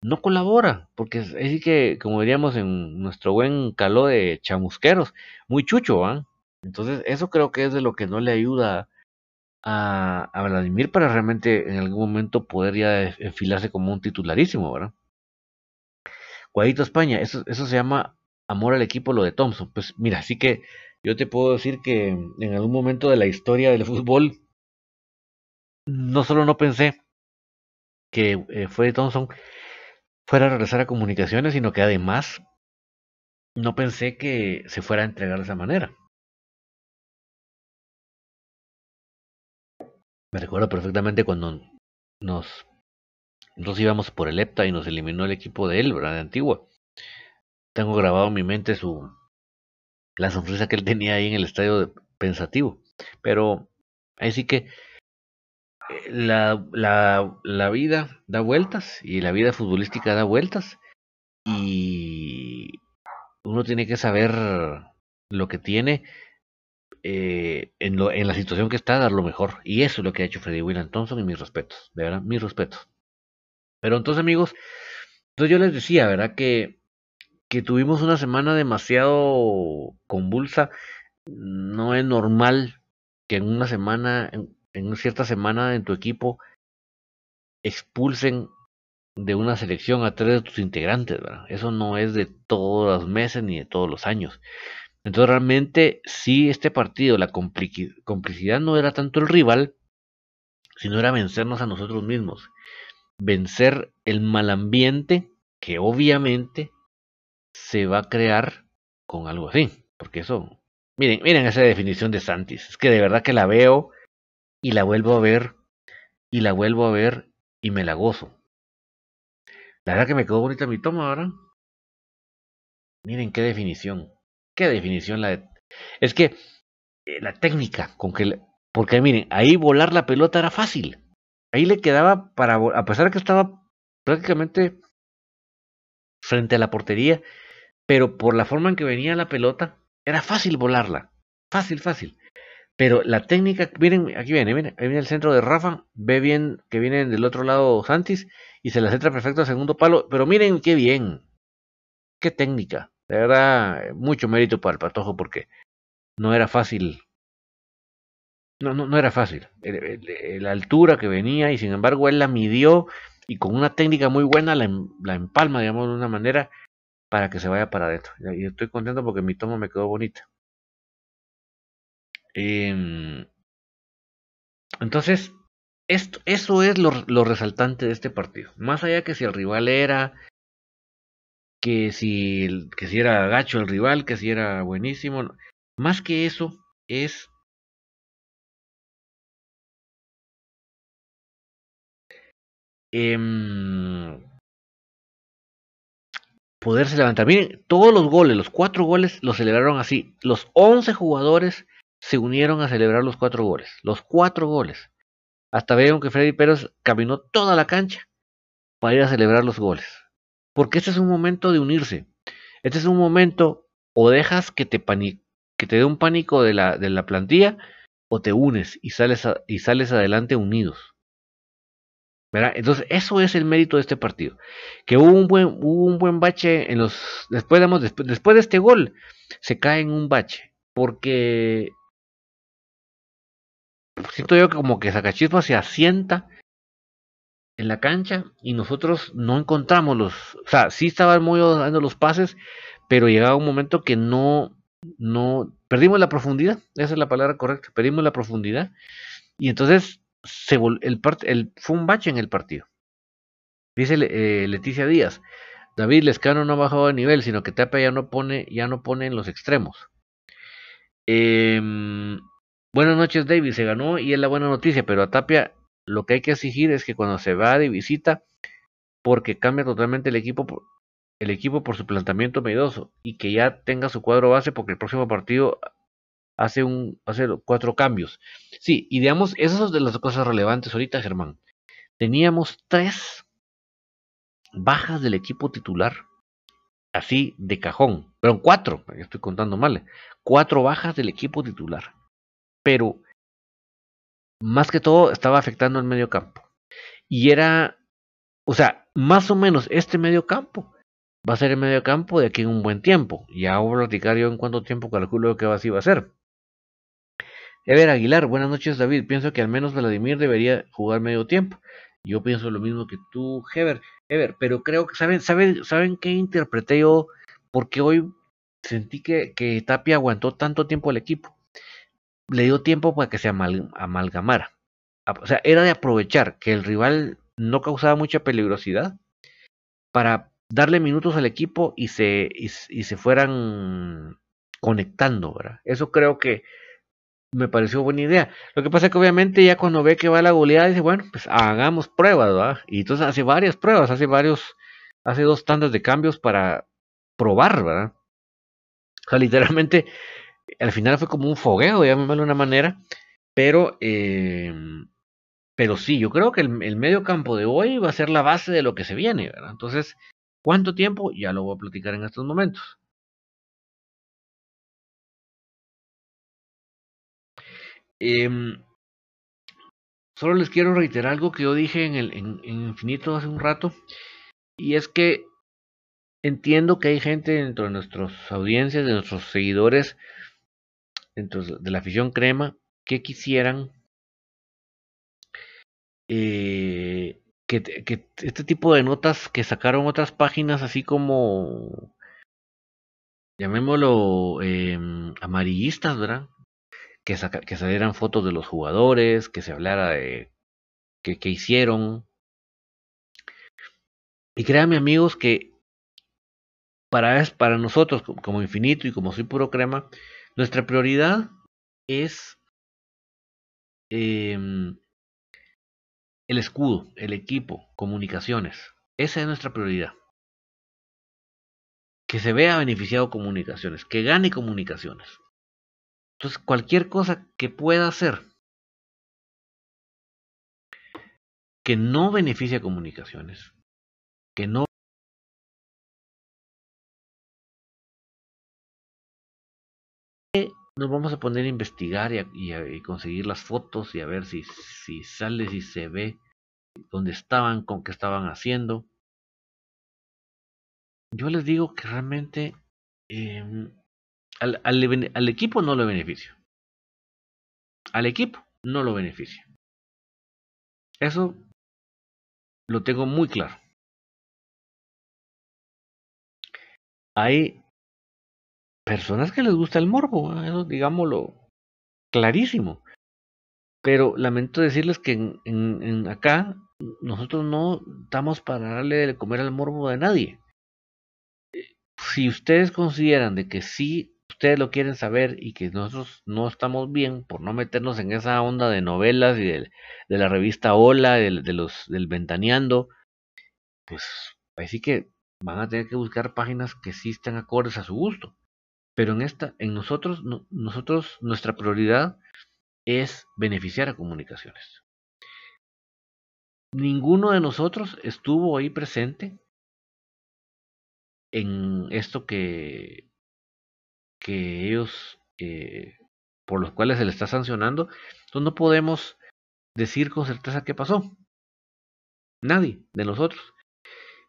no colabora, porque es así que, como diríamos en nuestro buen caló de chamusqueros, muy chucho, ¿ah? Entonces, eso creo que es de lo que no le ayuda a, Vladimir para realmente en algún momento poder ya enfilarse como un titularísimo, ¿verdad? Cuadrito España, eso, eso se llama amor al equipo, lo de Thompson. Pues mira, así que yo te puedo decir que en algún momento de la historia del fútbol, no solo no pensé que eh, fue Thompson fuera a regresar a comunicaciones, sino que además no pensé que se fuera a entregar de esa manera. Me recuerdo perfectamente cuando nos íbamos por el EPTA y nos eliminó el equipo de él, ¿verdad? De Antigua. Tengo grabado en mi mente su la sonrisa que él tenía ahí en el estadio pensativo. Pero ahí sí que la, la, la vida da vueltas y la vida futbolística da vueltas y uno tiene que saber lo que tiene eh, en, lo, en la situación que está, dar lo mejor. Y eso es lo que ha hecho Freddy William Thompson y mis respetos, de verdad, mis respetos. Pero entonces, amigos, entonces yo les decía, ¿verdad? Que, que tuvimos una semana demasiado convulsa. No es normal que en una semana, en, una cierta semana en tu equipo, expulsen de una selección a tres de tus integrantes, ¿verdad? Eso no es de todos los meses ni de todos los años. Entonces realmente sí este partido, la complicidad no era tanto el rival, sino era vencernos a nosotros mismos vencer el mal ambiente que obviamente se va a crear con algo así. Porque eso, miren, miren esa definición de Santis. Es que de verdad que la veo y la vuelvo a ver y la vuelvo a ver y me la gozo. La verdad que me quedó bonita mi toma, ¿verdad? Miren qué definición. Qué definición la de... Es que eh, la técnica con que... Porque miren, ahí volar la pelota era fácil. Ahí le quedaba para, a pesar de que estaba prácticamente frente a la portería, pero por la forma en que venía la pelota, era fácil volarla. Fácil, fácil. Pero la técnica, miren, aquí viene, miren, ahí viene el centro de Rafa, ve bien que viene del otro lado Santis y se la centra perfecto al segundo palo, pero miren qué bien, qué técnica, de verdad, mucho mérito para el Patojo porque no era fácil no, no, no era fácil. La altura que venía y sin embargo él la midió y con una técnica muy buena la, em, la empalma, digamos, de una manera para que se vaya para adentro. Y estoy contento porque mi toma me quedó bonita. Em, entonces, esto, eso es lo, lo, resaltante de este partido. Más allá que si el rival era, que si, que si era gacho el rival, que si era buenísimo. Más que eso, es eh, poderse levantar. Miren, todos los goles, los cuatro goles los celebraron así. Los once jugadores se unieron a celebrar los cuatro goles. Los cuatro goles. Hasta vieron que Freddy Pérez caminó toda la cancha para ir a celebrar los goles. Porque este es un momento de unirse. Este es un momento o dejas que te, que te dé un pánico de la, de la plantilla o te unes y sales, y sales adelante unidos. Entonces, eso es el mérito de este partido. Que hubo un buen, un buen bache en los. Después, después, después de este gol, se cae en un bache. Porque siento yo que como que Sacachispa se asienta en la cancha y nosotros no encontramos los, o sea, sí estaban muy dando los pases, pero llegaba un momento que no, no, perdimos la profundidad, esa es la palabra correcta, perdimos la profundidad y entonces se el, fue un bache en el partido. Dice eh, Leticia Díaz, David Lescano no ha bajado de nivel, sino que Tapia ya no pone, ya no pone en los extremos. Em, buenas noches, David. Se ganó y es la buena noticia, pero a Tapia lo que hay que exigir es que cuando se va de visita, porque cambia totalmente el equipo, el equipo por su planteamiento miedoso y que ya tenga su cuadro base porque el próximo partido hace un hace cuatro cambios. Sí, y digamos, esas son de las cosas relevantes ahorita, Germán. Teníamos tres bajas del equipo titular, así de cajón, pero cuatro, estoy contando mal, cuatro bajas del equipo titular, pero más que todo estaba afectando el medio campo. Y era, o sea, más o menos este medio campo va a ser el medio campo de aquí en un buen tiempo. Ya voy a platicar yo en cuánto tiempo calculo que así va a ser. Ever Aguilar, buenas noches David. Pienso que al menos Vladimir debería jugar medio tiempo. Yo pienso lo mismo que tú, Heber. Ever, pero creo que saben, saben, saben qué interpreté yo, porque hoy sentí que, que Tapia aguantó tanto tiempo al equipo. Le dio tiempo para que se amalgamara. O sea, era de aprovechar que el rival no causaba mucha peligrosidad para darle minutos al equipo y se, y se fueran conectando, ¿verdad? Eso creo que me pareció buena idea. Lo que pasa es que obviamente ya cuando ve que va la goleada dice, bueno, pues hagamos pruebas, ¿verdad? Y entonces hace varias pruebas, hace varios, hace dos tandas de cambios para probar, ¿verdad? O sea, literalmente, al final fue como un fogueo, llamémoslo de una manera, pero, eh, pero sí, yo creo que el, el, medio campo de hoy va a ser la base de lo que se viene, ¿verdad? Entonces, ¿cuánto tiempo? Ya lo voy a platicar en estos momentos. Em, solo les quiero reiterar algo que yo dije en, el, en, Infinito hace un rato. Y es que entiendo que hay gente dentro de nuestras audiencias, de nuestros seguidores, dentro de la afición crema, que quisieran eh, que, que, este tipo de notas que sacaron otras páginas, así como, llamémoslo, eh, amarillistas, ¿verdad? que, que salieran fotos de los jugadores, que se hablara de qué que hicieron. Y créanme amigos que para, para nosotros como infinito y como soy puro crema, nuestra prioridad es eh, el escudo, el equipo, comunicaciones. Esa es nuestra prioridad. Que se vea beneficiado comunicaciones, que gane comunicaciones. Entonces, cualquier cosa que pueda hacer que no beneficie a comunicaciones, que no nos vamos a poner a investigar y, conseguir las fotos y a ver si, sale, si se ve dónde estaban, con qué estaban haciendo. Yo les digo que realmente em, al, equipo no lo beneficia. Al equipo no lo beneficia. Eso lo tengo muy claro. Hay personas que les gusta el morbo, eso digámoslo clarísimo. Pero lamento decirles que en, acá nosotros no estamos para darle de comer al morbo de nadie. Si ustedes consideran de que sí ustedes lo quieren saber y que nosotros no estamos bien por no meternos en esa onda de novelas y de, la revista Hola, de, los, del Ventaneando, pues así que van a tener que buscar páginas que sí estén acordes a su gusto. Pero en esta, en nosotros, nosotros, nuestra prioridad es beneficiar a comunicaciones. Ninguno de nosotros estuvo ahí presente en esto que que ellos, eh, por los cuales se le está sancionando, entonces no podemos decir con certeza qué pasó. Nadie de nosotros.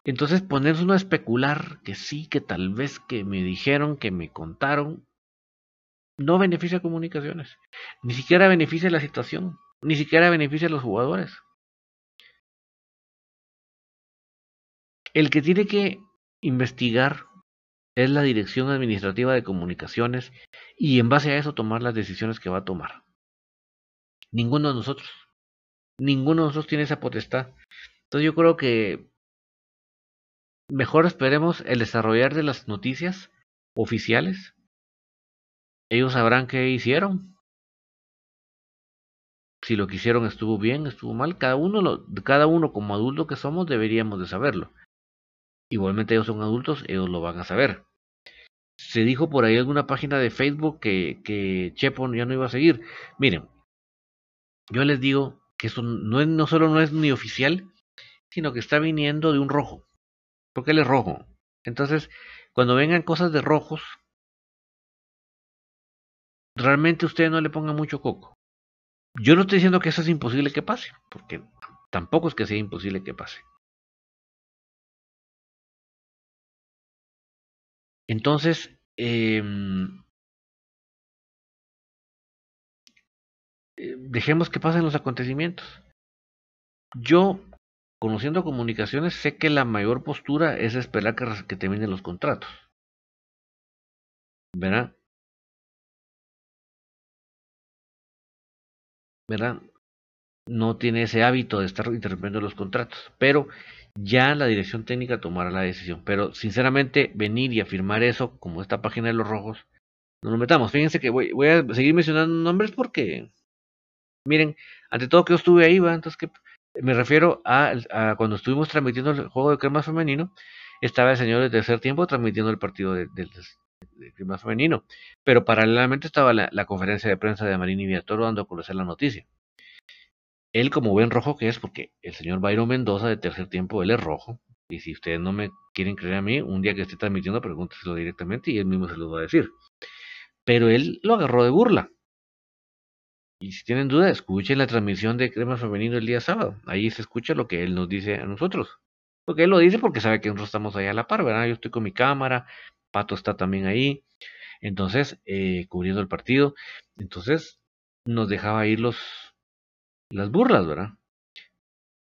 Entonces ponerse uno a especular que sí, que tal vez que me dijeron, que me contaron, no beneficia a comunicaciones. Ni siquiera beneficia la situación. Ni siquiera beneficia a los jugadores. El que tiene que investigar es la Dirección Administrativa de Comunicaciones y en base a eso tomar las decisiones que va a tomar. Ninguno de nosotros. Ninguno de nosotros tiene esa potestad. Entonces yo creo que mejor esperemos el desarrollar de las noticias oficiales. Ellos sabrán qué hicieron. Si lo que hicieron estuvo bien, estuvo mal, cada uno, lo, cada uno como adulto que somos deberíamos de saberlo. Igualmente ellos son adultos, ellos lo van a saber. Se dijo por ahí alguna página de Facebook que, que Chepo ya no iba a seguir. Miren, yo les digo que eso no, es, no solo no es ni oficial, sino que está viniendo de un rojo. Porque él es rojo. Entonces, cuando vengan cosas de rojos, realmente ustedes no le pongan mucho coco. Yo no estoy diciendo que eso es imposible que pase, porque tampoco es que sea imposible que pase. Entonces, em, eh, dejemos que pasen los acontecimientos. Yo, conociendo comunicaciones, sé que la mayor postura es esperar que, que terminen los contratos. ¿Verdad? ¿Verdad? No tiene ese hábito de estar interrumpiendo los contratos. Pero ya la dirección técnica tomará la decisión. Pero sinceramente, venir y afirmar eso, como esta página de los rojos, no lo metamos. Fíjense que voy, a seguir mencionando nombres porque, miren, ante todo que yo estuve ahí, ¿va? entonces que me refiero a, cuando estuvimos transmitiendo el juego de crema femenino, estaba el señor de tercer tiempo transmitiendo el partido de, de, femenino, pero paralelamente estaba la, conferencia de prensa de Marini Villatoro dando a conocer la noticia él como buen rojo que es, porque el señor Byron Mendoza de tercer tiempo, él es rojo. Y si ustedes no me quieren creer a mí, un día que esté transmitiendo, pregúnteselo directamente y él mismo se lo va a decir. Pero él lo agarró de burla. Y si tienen duda, escuchen la transmisión de Crema Femenino el día sábado. Ahí se escucha lo que él nos dice a nosotros. Porque él lo dice porque sabe que nosotros estamos allá a la par, ¿verdad? Yo estoy con mi cámara, Pato está también ahí. Entonces, eh, cubriendo el partido. Entonces, nos dejaba ir los, las burlas, ¿verdad?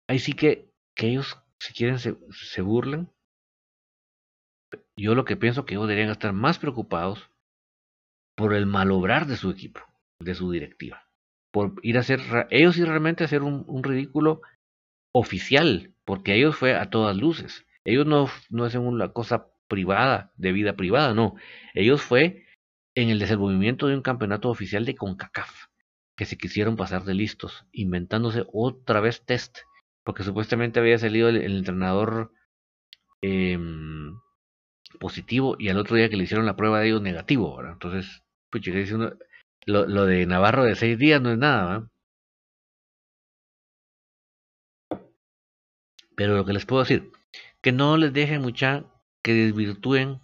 Ahí sí que, que ellos, si quieren, se, se burlen. Yo lo que pienso que ellos deberían estar más preocupados por el malobrar de su equipo, de su directiva. Por ir a hacer, ellos y realmente hacer un, ridículo oficial, porque ellos fue a todas luces. Ellos no, no hacen una cosa privada, de vida privada, no. Ellos fue en el desenvolvimiento de un campeonato oficial de CONCACAF que se quisieron pasar de listos, inventándose otra vez test, porque supuestamente había salido el, entrenador eh, positivo y al otro día que le hicieron la prueba de ellos negativo. Entonces, pues dice uno, lo, lo, de Navarro de seis días no es nada. Pero lo que les puedo decir, que no les dejen mucha que desvirtúen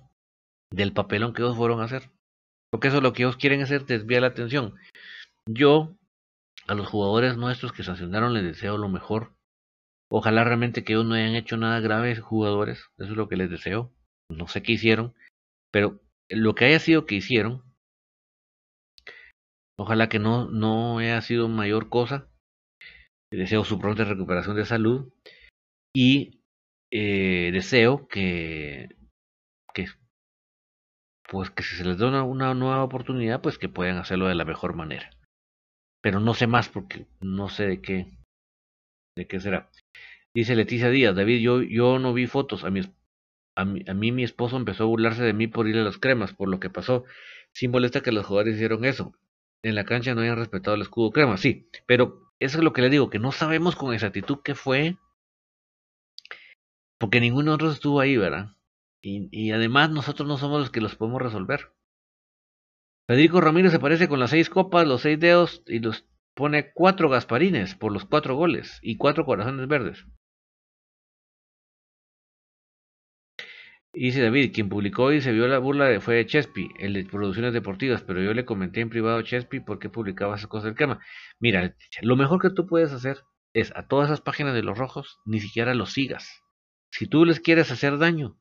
del papelón que ellos fueron a hacer. Porque eso es lo que ellos quieren hacer, desvía la atención. Yo, a los jugadores nuestros que sancionaron, les deseo lo mejor. Ojalá realmente que ellos no hayan hecho nada grave, jugadores. Eso es lo que les deseo. No sé qué hicieron, pero lo que haya sido que hicieron, ojalá que no, no haya sido mayor cosa. Deseo su pronta recuperación de salud y eh, deseo que, que pues que si se les da una, nueva oportunidad, pues que puedan hacerlo de la mejor manera pero no sé más porque no sé de qué de qué será. Dice Leticia Díaz, David, yo, yo no vi fotos, a mi, a, mi, a mí mi esposo empezó a burlarse de mí por ir a las cremas, por lo que pasó. Sí molesta que los jugadores hicieron eso. En la cancha no hayan respetado el escudo crema, sí, pero eso es lo que le digo, que no sabemos con exactitud qué fue, porque ninguno de nosotros estuvo ahí, ¿verdad? Y, y además nosotros no somos los que los podemos resolver. Federico Ramírez se parece con las seis copas, los seis dedos y los pone cuatro gasparines por los cuatro goles y cuatro corazones verdes. Dice David, quien publicó y se vio la burla fue Chespi, el de Producciones Deportivas, pero yo le comenté en privado a Chespi por qué publicaba esas cosas del tema. Mira, lo mejor que tú puedes hacer es a todas esas páginas de los rojos, ni siquiera los sigas. Si tú les quieres hacer daño,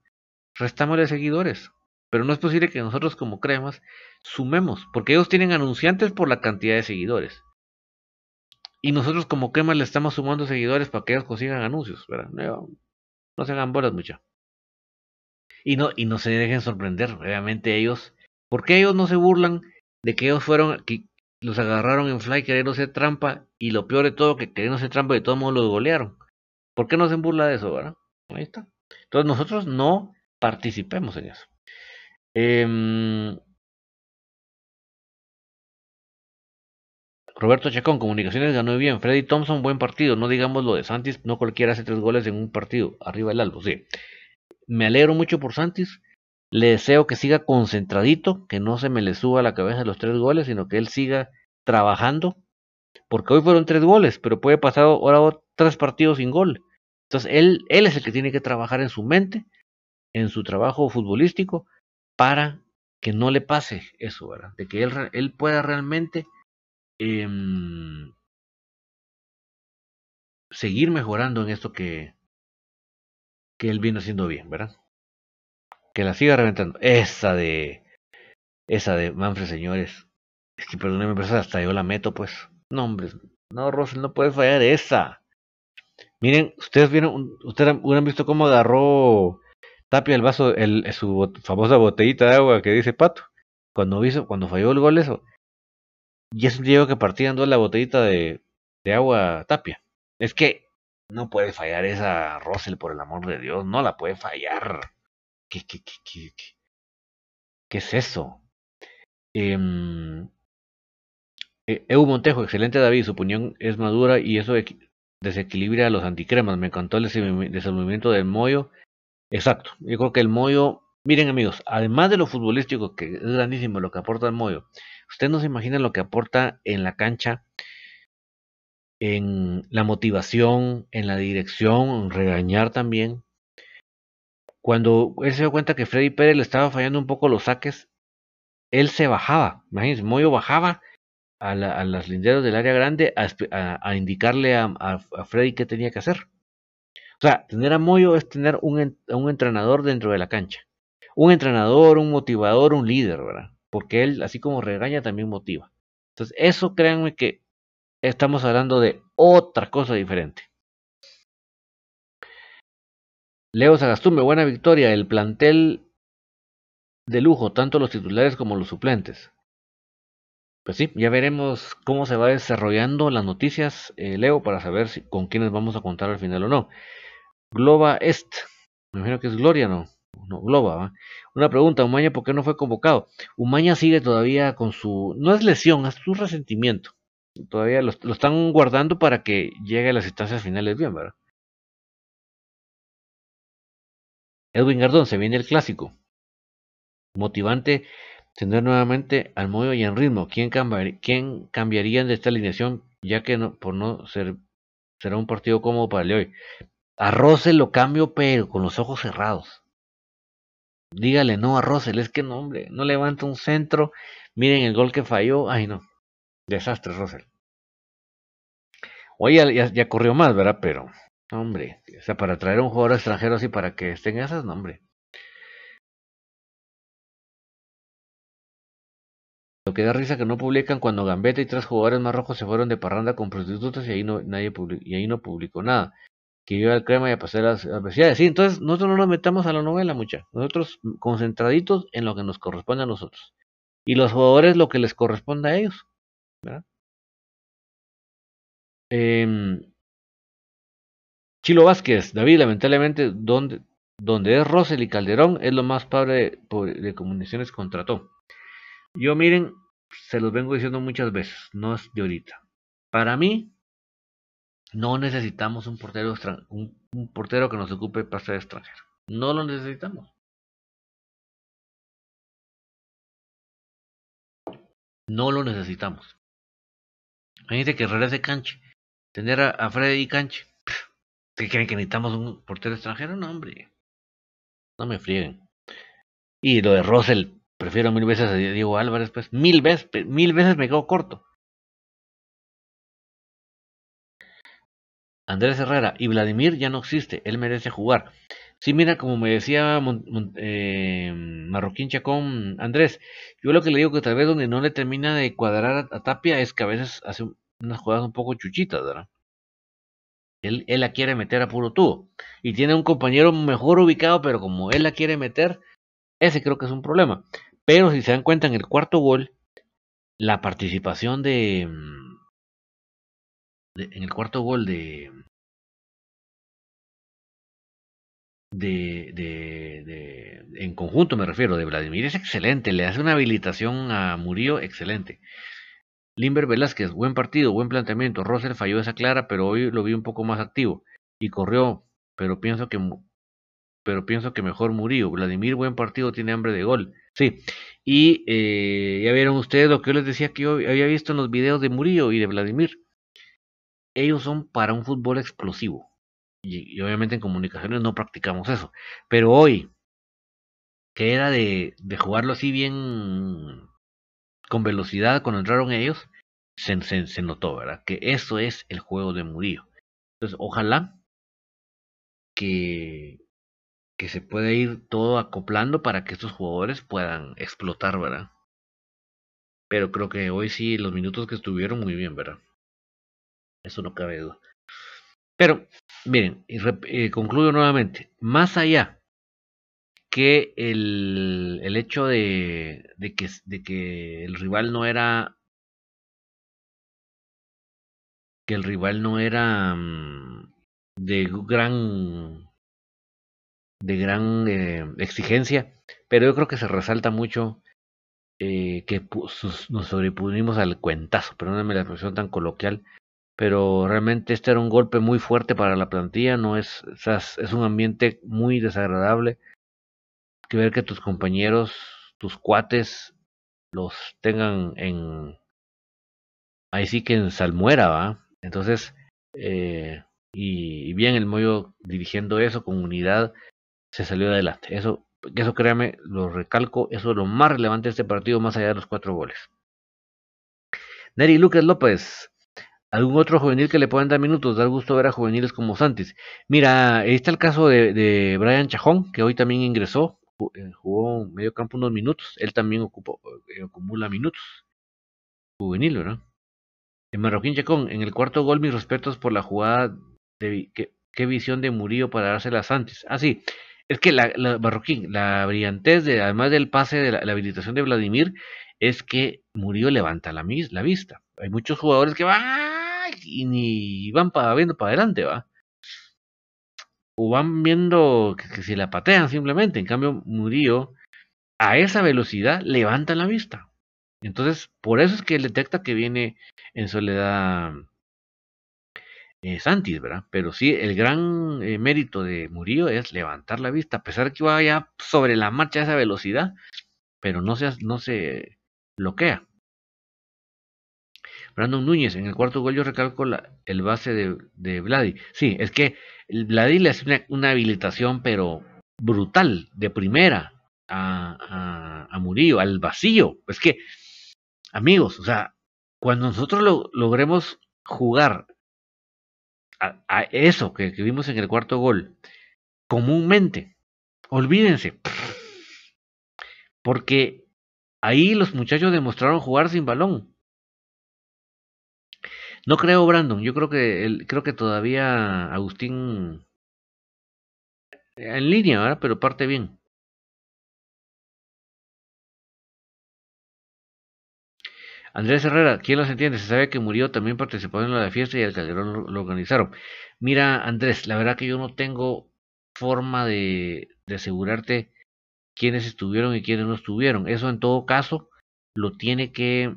restámosle seguidores. Pero no es posible que nosotros como cremas sumemos, porque ellos tienen anunciantes por la cantidad de seguidores. Y nosotros como cremas le estamos sumando seguidores para que ellos consigan anuncios, ¿verdad? No, no se hagan bolas mucha. Y no, y no se dejen sorprender, obviamente ellos, porque ellos no se burlan de que ellos fueron, que los agarraron en fly queriendo hacer trampa, y lo peor de todo, que queriendo hacer trampa de todos modos los golearon. ¿Por qué no se burla de eso, verdad? Ahí está. Entonces nosotros no participemos en eso. Em, Roberto Chacón, Comunicaciones ganó bien. Freddy Thompson, buen partido. No digamos lo de Santis, no cualquiera hace tres goles en un partido. Arriba el Albo, sí. Me alegro mucho por Santis. Le deseo que siga concentradito, que no se me le suba a la cabeza los tres goles, sino que él siga trabajando. Porque hoy fueron tres goles, pero puede pasar ahora tres partidos sin gol. Entonces él, es el que tiene que trabajar en su mente, en su trabajo futbolístico, para que no le pase eso, ¿verdad? De que él, él pueda realmente em, seguir mejorando en esto que, que él viene haciendo bien, ¿verdad? Que la siga reventando. Esa de. Esa de Manfred, señores. Es que perdónenme, pero hasta yo la meto, pues. No, hombre. No, Rosel, no puede fallar esa. Miren, ustedes vieron, ustedes han visto cómo agarró Tapia el vaso, el, su famosa botellita de agua que dice Pato. Cuando hizo, cuando falló el gol eso. Y es un Diego que partía en la botellita de, de agua Tapia. Es que no puede fallar esa Russell, por el amor de Dios. No la puede fallar. ¿Qué, es eso? Eh, Montejo, excelente David, su opinión es madura y eso desequilibra a los anticremas. Me encantó el desenvolvimiento del Moyo Exacto. Yo creo que el Moyo, miren amigos, además de lo futbolístico, que es grandísimo lo que aporta el Moyo, ustedes no se imaginan lo que aporta en la cancha, en la motivación, en la dirección, en regañar también. Cuando él se dio cuenta que Freddy Pérez le estaba fallando un poco los saques, él se bajaba. Imagínense, Moyo bajaba a, las linderos del área grande a, indicarle a, a Freddy qué tenía que hacer. O sea, tener a Moyo es tener un, un entrenador dentro de la cancha. Un entrenador, un motivador, un líder, ¿verdad? Porque él, así como regaña, también motiva. Entonces, eso créanme que estamos hablando de otra cosa diferente. Leo Sagastume, buena victoria. El plantel de lujo, tanto los titulares como los suplentes. Pues sí, ya veremos cómo se va desarrollando las noticias, eh, Leo, para saber con quiénes vamos a contar al final o no. Globa Est. Me imagino que es Gloria, ¿no? No, Globa, Una pregunta, Umaña, ¿por qué no fue convocado? Umaña sigue todavía con su... No es lesión, es su resentimiento. Todavía lo, están guardando para que llegue a las instancias finales bien, ¿verdad? Edwin Gardón, se viene el clásico. Motivante tener nuevamente al Moyo y en ritmo. ¿Quién, cambiaría, ¿Quién de esta alineación? Ya que no, por no ser será un partido cómodo para el hoy. A Russell lo cambio, pero con los ojos cerrados. Dígale no a Russell, es que no, hombre, no levanta un centro. Miren el gol que falló. Ay, no. Desastre, Russell. Oye, ya, corrió más, ¿verdad? Pero, hombre, o sea, para traer a un jugador extranjero así para que estén esas, no, hombre. Lo que da risa que no publican cuando Gambetta y tres jugadores más rojos se fueron de parranda con prostitutas y ahí no, nadie y ahí no publicó nada que yo al crema y a pasar las adversidades. Sí, entonces nosotros no nos metamos a la novela, mucha. Nosotros concentraditos en lo que nos corresponde a nosotros. Y los jugadores lo que les corresponde a ellos. Eh, Chilo Vázquez, David, lamentablemente, donde, donde es Rosel y Calderón, es lo más padre de, de comunicaciones contrató. Yo miren, se los vengo diciendo muchas veces, no es de ahorita. Para mí, no necesitamos un portero, un, un portero que nos ocupe para ser extranjero. No lo necesitamos. No lo necesitamos. Imagínate que regrese Canche. Tener a, a Freddy Canche. ¿Qué creen que necesitamos un portero extranjero? No, hombre. No me frieguen. Y lo de Russell, prefiero mil veces a Diego Álvarez, pues. Mil veces, mil veces me quedo corto. Andrés Herrera y Vladimir ya no existe, él merece jugar. Sí, mira, como me decía eh, Marroquín Chacón, Andrés, yo lo que le digo que tal vez donde no le termina de cuadrar a, Tapia es que a veces hace unas jugadas un poco chuchitas, ¿verdad? Él, él, la quiere meter a puro tubo. Y tiene un compañero mejor ubicado, pero como él la quiere meter, ese creo que es un problema. Pero si se dan cuenta en el cuarto gol, la participación de, mm, en el cuarto gol de de, de, en conjunto me refiero, de Vladimir es excelente, le hace una habilitación a Murillo excelente. Limber Velázquez, buen partido, buen planteamiento. Rosser falló esa clara, pero hoy lo vi un poco más activo y corrió, pero pienso que pero pienso que mejor Murillo. Vladimir, buen partido, tiene hambre de gol. Sí, y eh, ya vieron ustedes lo que yo les decía que yo había visto en los videos de Murillo y de Vladimir. Ellos son para un fútbol explosivo. Y, obviamente en comunicaciones no practicamos eso. Pero hoy, que era de, de jugarlo así bien con velocidad cuando entraron ellos, se, se, se, notó, ¿verdad? Que eso es el juego de Murillo. Entonces, ojalá que, que se pueda ir todo acoplando para que estos jugadores puedan explotar, ¿verdad? Pero creo que hoy sí, los minutos que estuvieron muy bien, ¿verdad? Eso no cabe duda. Pero, miren, y eh, concluyo nuevamente, más allá que el, el hecho de, de, que, de que el rival no era que el rival no era mm, de gran de gran eh, exigencia pero yo creo que se resalta mucho eh, que nos sobrepudimos al cuentazo perdóname la expresión tan coloquial pero realmente este era un golpe muy fuerte para la plantilla, no es, es un ambiente muy desagradable que ver que tus compañeros, tus cuates los tengan en ahí sí que en salmuera, va. Entonces, eh, y, bien el Moyo dirigiendo eso con unidad se salió adelante. Eso, eso créame, lo recalco, eso es lo más relevante de este partido más allá de los cuatro goles. Neri Lucas López, algún otro juvenil que le puedan dar minutos, dar gusto ver a juveniles como Santis. Mira, ahí está el caso de, Brian Chajón, que hoy también ingresó, eh, jugó medio campo unos minutos, él también eh, acumula minutos. Juvenil, ¿verdad? En Marroquín Chacón, en el cuarto gol, mis respetos por la jugada de qué, visión de Murillo para dársela a Santis. Ah, sí, es que la, la Marroquín, la brillantez de, además del pase de la, habilitación de Vladimir, es que Murillo levanta la, la vista. Hay muchos jugadores que van y ni van para, viendo para adelante, va. O van viendo que, si la patean simplemente. En cambio, Murillo, a esa velocidad, levanta la vista. Entonces, por eso es que él detecta que viene en soledad eh, Santis, ¿verdad? Pero sí, el gran eh, mérito de Murillo es levantar la vista, a pesar de que vaya sobre la marcha a esa velocidad, pero no se, no se bloquea. Brandon Núñez, en el cuarto gol yo recalco el base de, Vladi. Sí, es que Vladi le hace una, habilitación, pero brutal, de primera, a, a, Murillo, al vacío. Es que, amigos, o sea, cuando nosotros lo, logremos jugar a, a eso que, que, vimos en el cuarto gol, comúnmente, olvídense, porque ahí los muchachos demostraron jugar sin balón. No creo Brandon, yo creo que creo que todavía Agustín en línea, ¿verdad? Pero parte bien. Andrés Herrera, ¿quién los entiende? Se sabe que murió, también participó en la fiesta y el Calderón lo, organizaron. Mira, Andrés, la verdad que yo no tengo forma de, de asegurarte quiénes estuvieron y quiénes no estuvieron. Eso en todo caso lo tiene que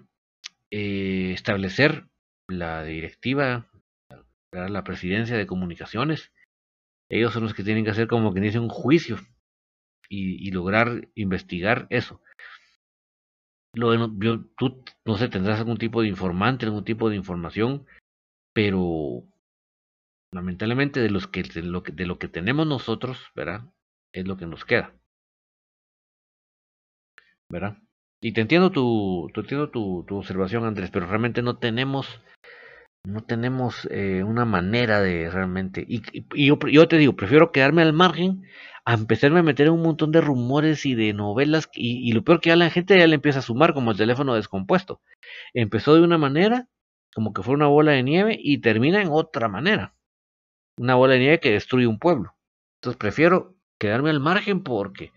eh, establecer la directiva, la presidencia de comunicaciones, ellos son los que tienen que hacer como que dice un juicio y, lograr investigar eso. Yo, tú, no sé, tendrás algún tipo de informante, algún tipo de información, pero lamentablemente de, los que, de, lo que, de lo que tenemos nosotros, ¿verdad? Es lo que nos queda. ¿Verdad? Y te entiendo tu, te entiendo tu observación, Andrés, pero realmente no tenemos No tenemos eh, una manera de realmente... Y, yo, te digo, prefiero quedarme al margen a empezarme a meter en un montón de rumores y de novelas. Y, lo peor que ya la gente ya le empieza a sumar como el teléfono descompuesto. Empezó de una manera, como que fue una bola de nieve, y termina en otra manera. Una bola de nieve que destruye un pueblo. Entonces prefiero quedarme al margen porque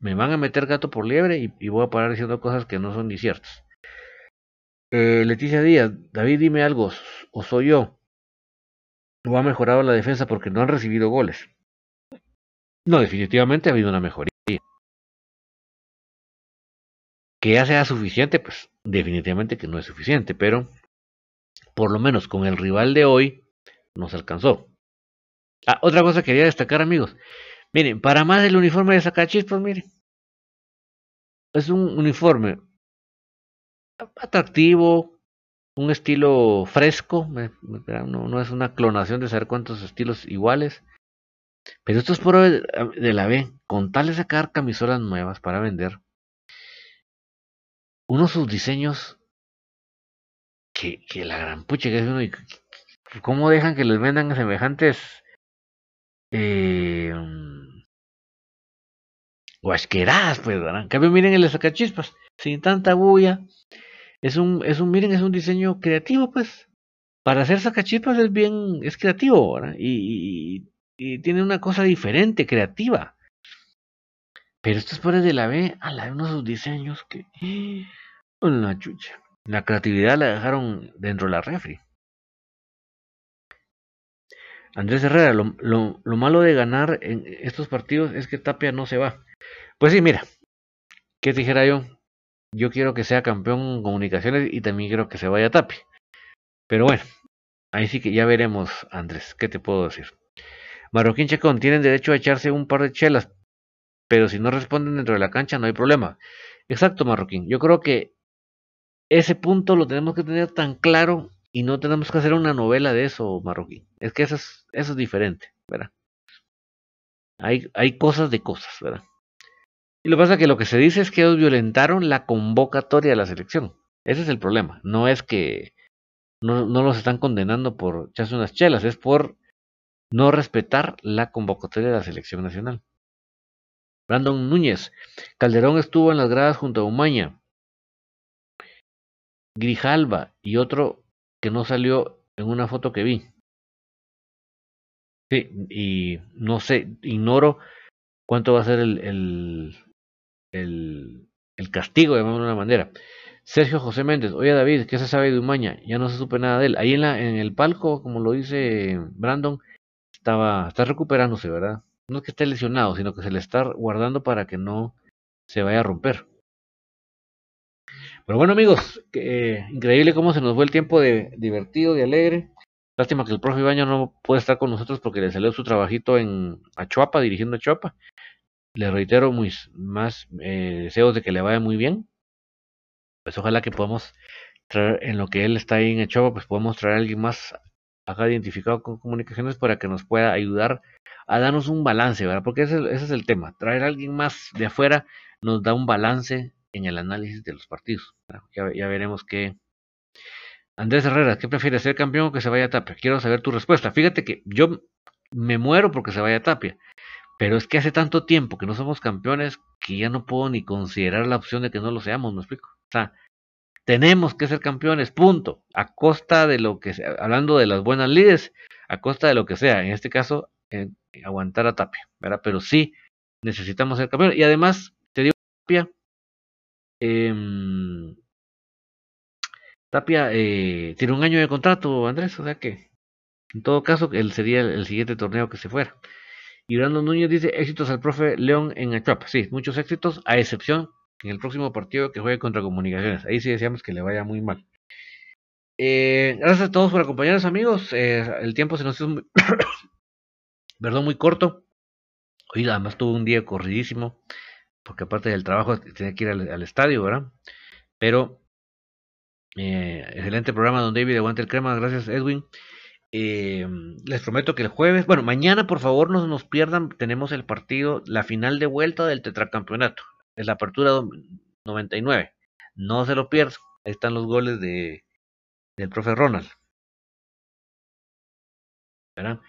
me van a meter gato por liebre y, y voy a parar diciendo cosas que no son ni ciertas. Eh, Leticia Díaz, David, dime algo, o soy yo. ¿O ha mejorado la defensa porque no han recibido goles? No, definitivamente ha habido una mejoría. Que ya sea suficiente, pues definitivamente que no es suficiente, pero por lo menos con el rival de hoy nos alcanzó. Ah, otra cosa que quería destacar, amigos. Miren, para más el uniforme de Sacachispas, miren. Es un uniforme atractivo, un estilo fresco, no, es una clonación de saber cuántos estilos iguales. Pero esto es por de la B, con tal de sacar camisolas nuevas para vender, uno de sus diseños que, la gran pucha que es uno y cómo dejan que les vendan semejantes eh, guasqueradas, pues, En cambio, miren el sacachispas, sin tanta bulla, es un, es un, miren, es un diseño creativo, pues. Para hacer sacachispas es bien, es creativo, Y, tiene una cosa diferente, creativa. Pero estos pobres de la B, a la de unos diseños que. Una chucha. La creatividad la dejaron dentro de la refri. Andrés Herrera, lo, lo, lo, malo de ganar en estos partidos es que Tapia no se va. Pues sí, mira, ¿qué dijera yo? Yo quiero que sea campeón en comunicaciones y también quiero que se vaya Tapia. Pero bueno, ahí sí que ya veremos, Andrés, ¿qué te puedo decir? Marroquín Chacón, tienen derecho a echarse un par de chelas, pero si no responden dentro de la cancha no hay problema. Exacto, Marroquín. Yo creo que ese punto lo tenemos que tener tan claro y no tenemos que hacer una novela de eso, Marroquín. Es que eso es, eso es diferente, ¿verdad? Hay, hay cosas de cosas, ¿verdad? Y lo que pasa es que lo que se dice es que ellos violentaron la convocatoria de la selección. Ese es el problema. No es que no, los están condenando por echarse unas chelas, es por no respetar la convocatoria de la selección nacional. Brandon Núñez. Calderón estuvo en las gradas junto a Umaña. Grijalva y otro que no salió en una foto que vi. Sí, y no sé, ignoro cuánto va a ser el, el castigo, de alguna manera. Sergio José Méndez, oye David, ¿qué se sabe de Umaña? Ya no se supe nada de él. Ahí en, la, en el palco, como lo dice Brandon, estaba, está recuperándose, ¿verdad? No es que esté lesionado, sino que se le está guardando para que no se vaya a romper. Pero bueno amigos, increíble cómo se nos fue el tiempo de divertido, de alegre. Lástima que el profe Ibaño no puede estar con nosotros porque le salió su trabajito en Achuapa, dirigiendo Achuapa. Le reitero mis más eh, deseos de que le vaya muy bien. Pues ojalá que podamos traer, en lo que él está ahí en Echopa, pues podamos traer a alguien más acá identificado con comunicaciones para que nos pueda ayudar a darnos un balance, ¿verdad? Porque ese, ese es el tema. Traer a alguien más de afuera nos da un balance en el análisis de los partidos. Ya, ya, veremos qué. Andrés Herrera, ¿qué prefieres, ser campeón o que se vaya a Tapia? Quiero saber tu respuesta. Fíjate que yo me muero porque se vaya a Tapia. Pero es que hace tanto tiempo que no somos campeones que ya no puedo ni considerar la opción de que no lo seamos, ¿me explico? O sea, tenemos que ser campeones, punto. A costa de lo que sea, hablando de las buenas líderes, a costa de lo que sea. En este caso, aguantar a Tapia, ¿verdad? Pero sí, necesitamos ser campeones. Y además, te digo, Tapia, eh, Tapia eh, tiene un año de contrato, Andrés, o sea que, en todo caso, él sería el siguiente torneo que se fuera. Y Brandon Núñez dice, éxitos al profe León en Achuapa. Sí, muchos éxitos, a excepción en el próximo partido que juegue contra Comunicaciones. Ahí sí decíamos que le vaya muy mal. Eh, gracias a todos por acompañarnos, amigos. Eh, el tiempo se nos hizo muy, perdón, muy corto. Hoy además tuve un día corridísimo, porque aparte del trabajo tenía que ir al, estadio, ¿verdad? Pero, eh, excelente programa, don David, aguante el crema. Gracias, Edwin. Eh, les prometo que el jueves, bueno, mañana por favor no nos pierdan, tenemos el partido, la final de vuelta del tetracampeonato, es la apertura 99. No se lo pierdan, ahí están los goles de del profe Ronald. ¿verdad?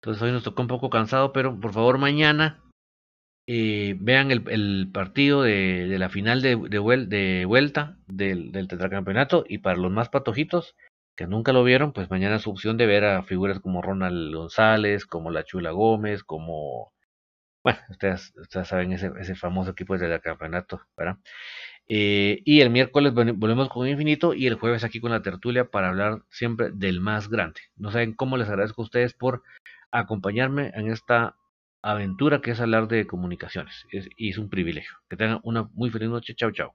Entonces hoy nos tocó un poco cansado, pero por favor mañana eh, vean el, partido de, la final de vuelta del, del, tetracampeonato y para los más patojitos que nunca lo vieron, pues mañana es su opción de ver a figuras como Ronald González, como la Chula Gómez, como... Bueno, ustedes, ustedes saben ese, ese famoso equipo del campeonato, ¿verdad? Eh, y el miércoles volvemos con Infinito y el jueves aquí con la tertulia para hablar siempre del más grande. No saben cómo les agradezco a ustedes por acompañarme en esta aventura que es hablar de comunicaciones. Es, y es un privilegio. Que tengan una muy feliz noche. Chao, chao.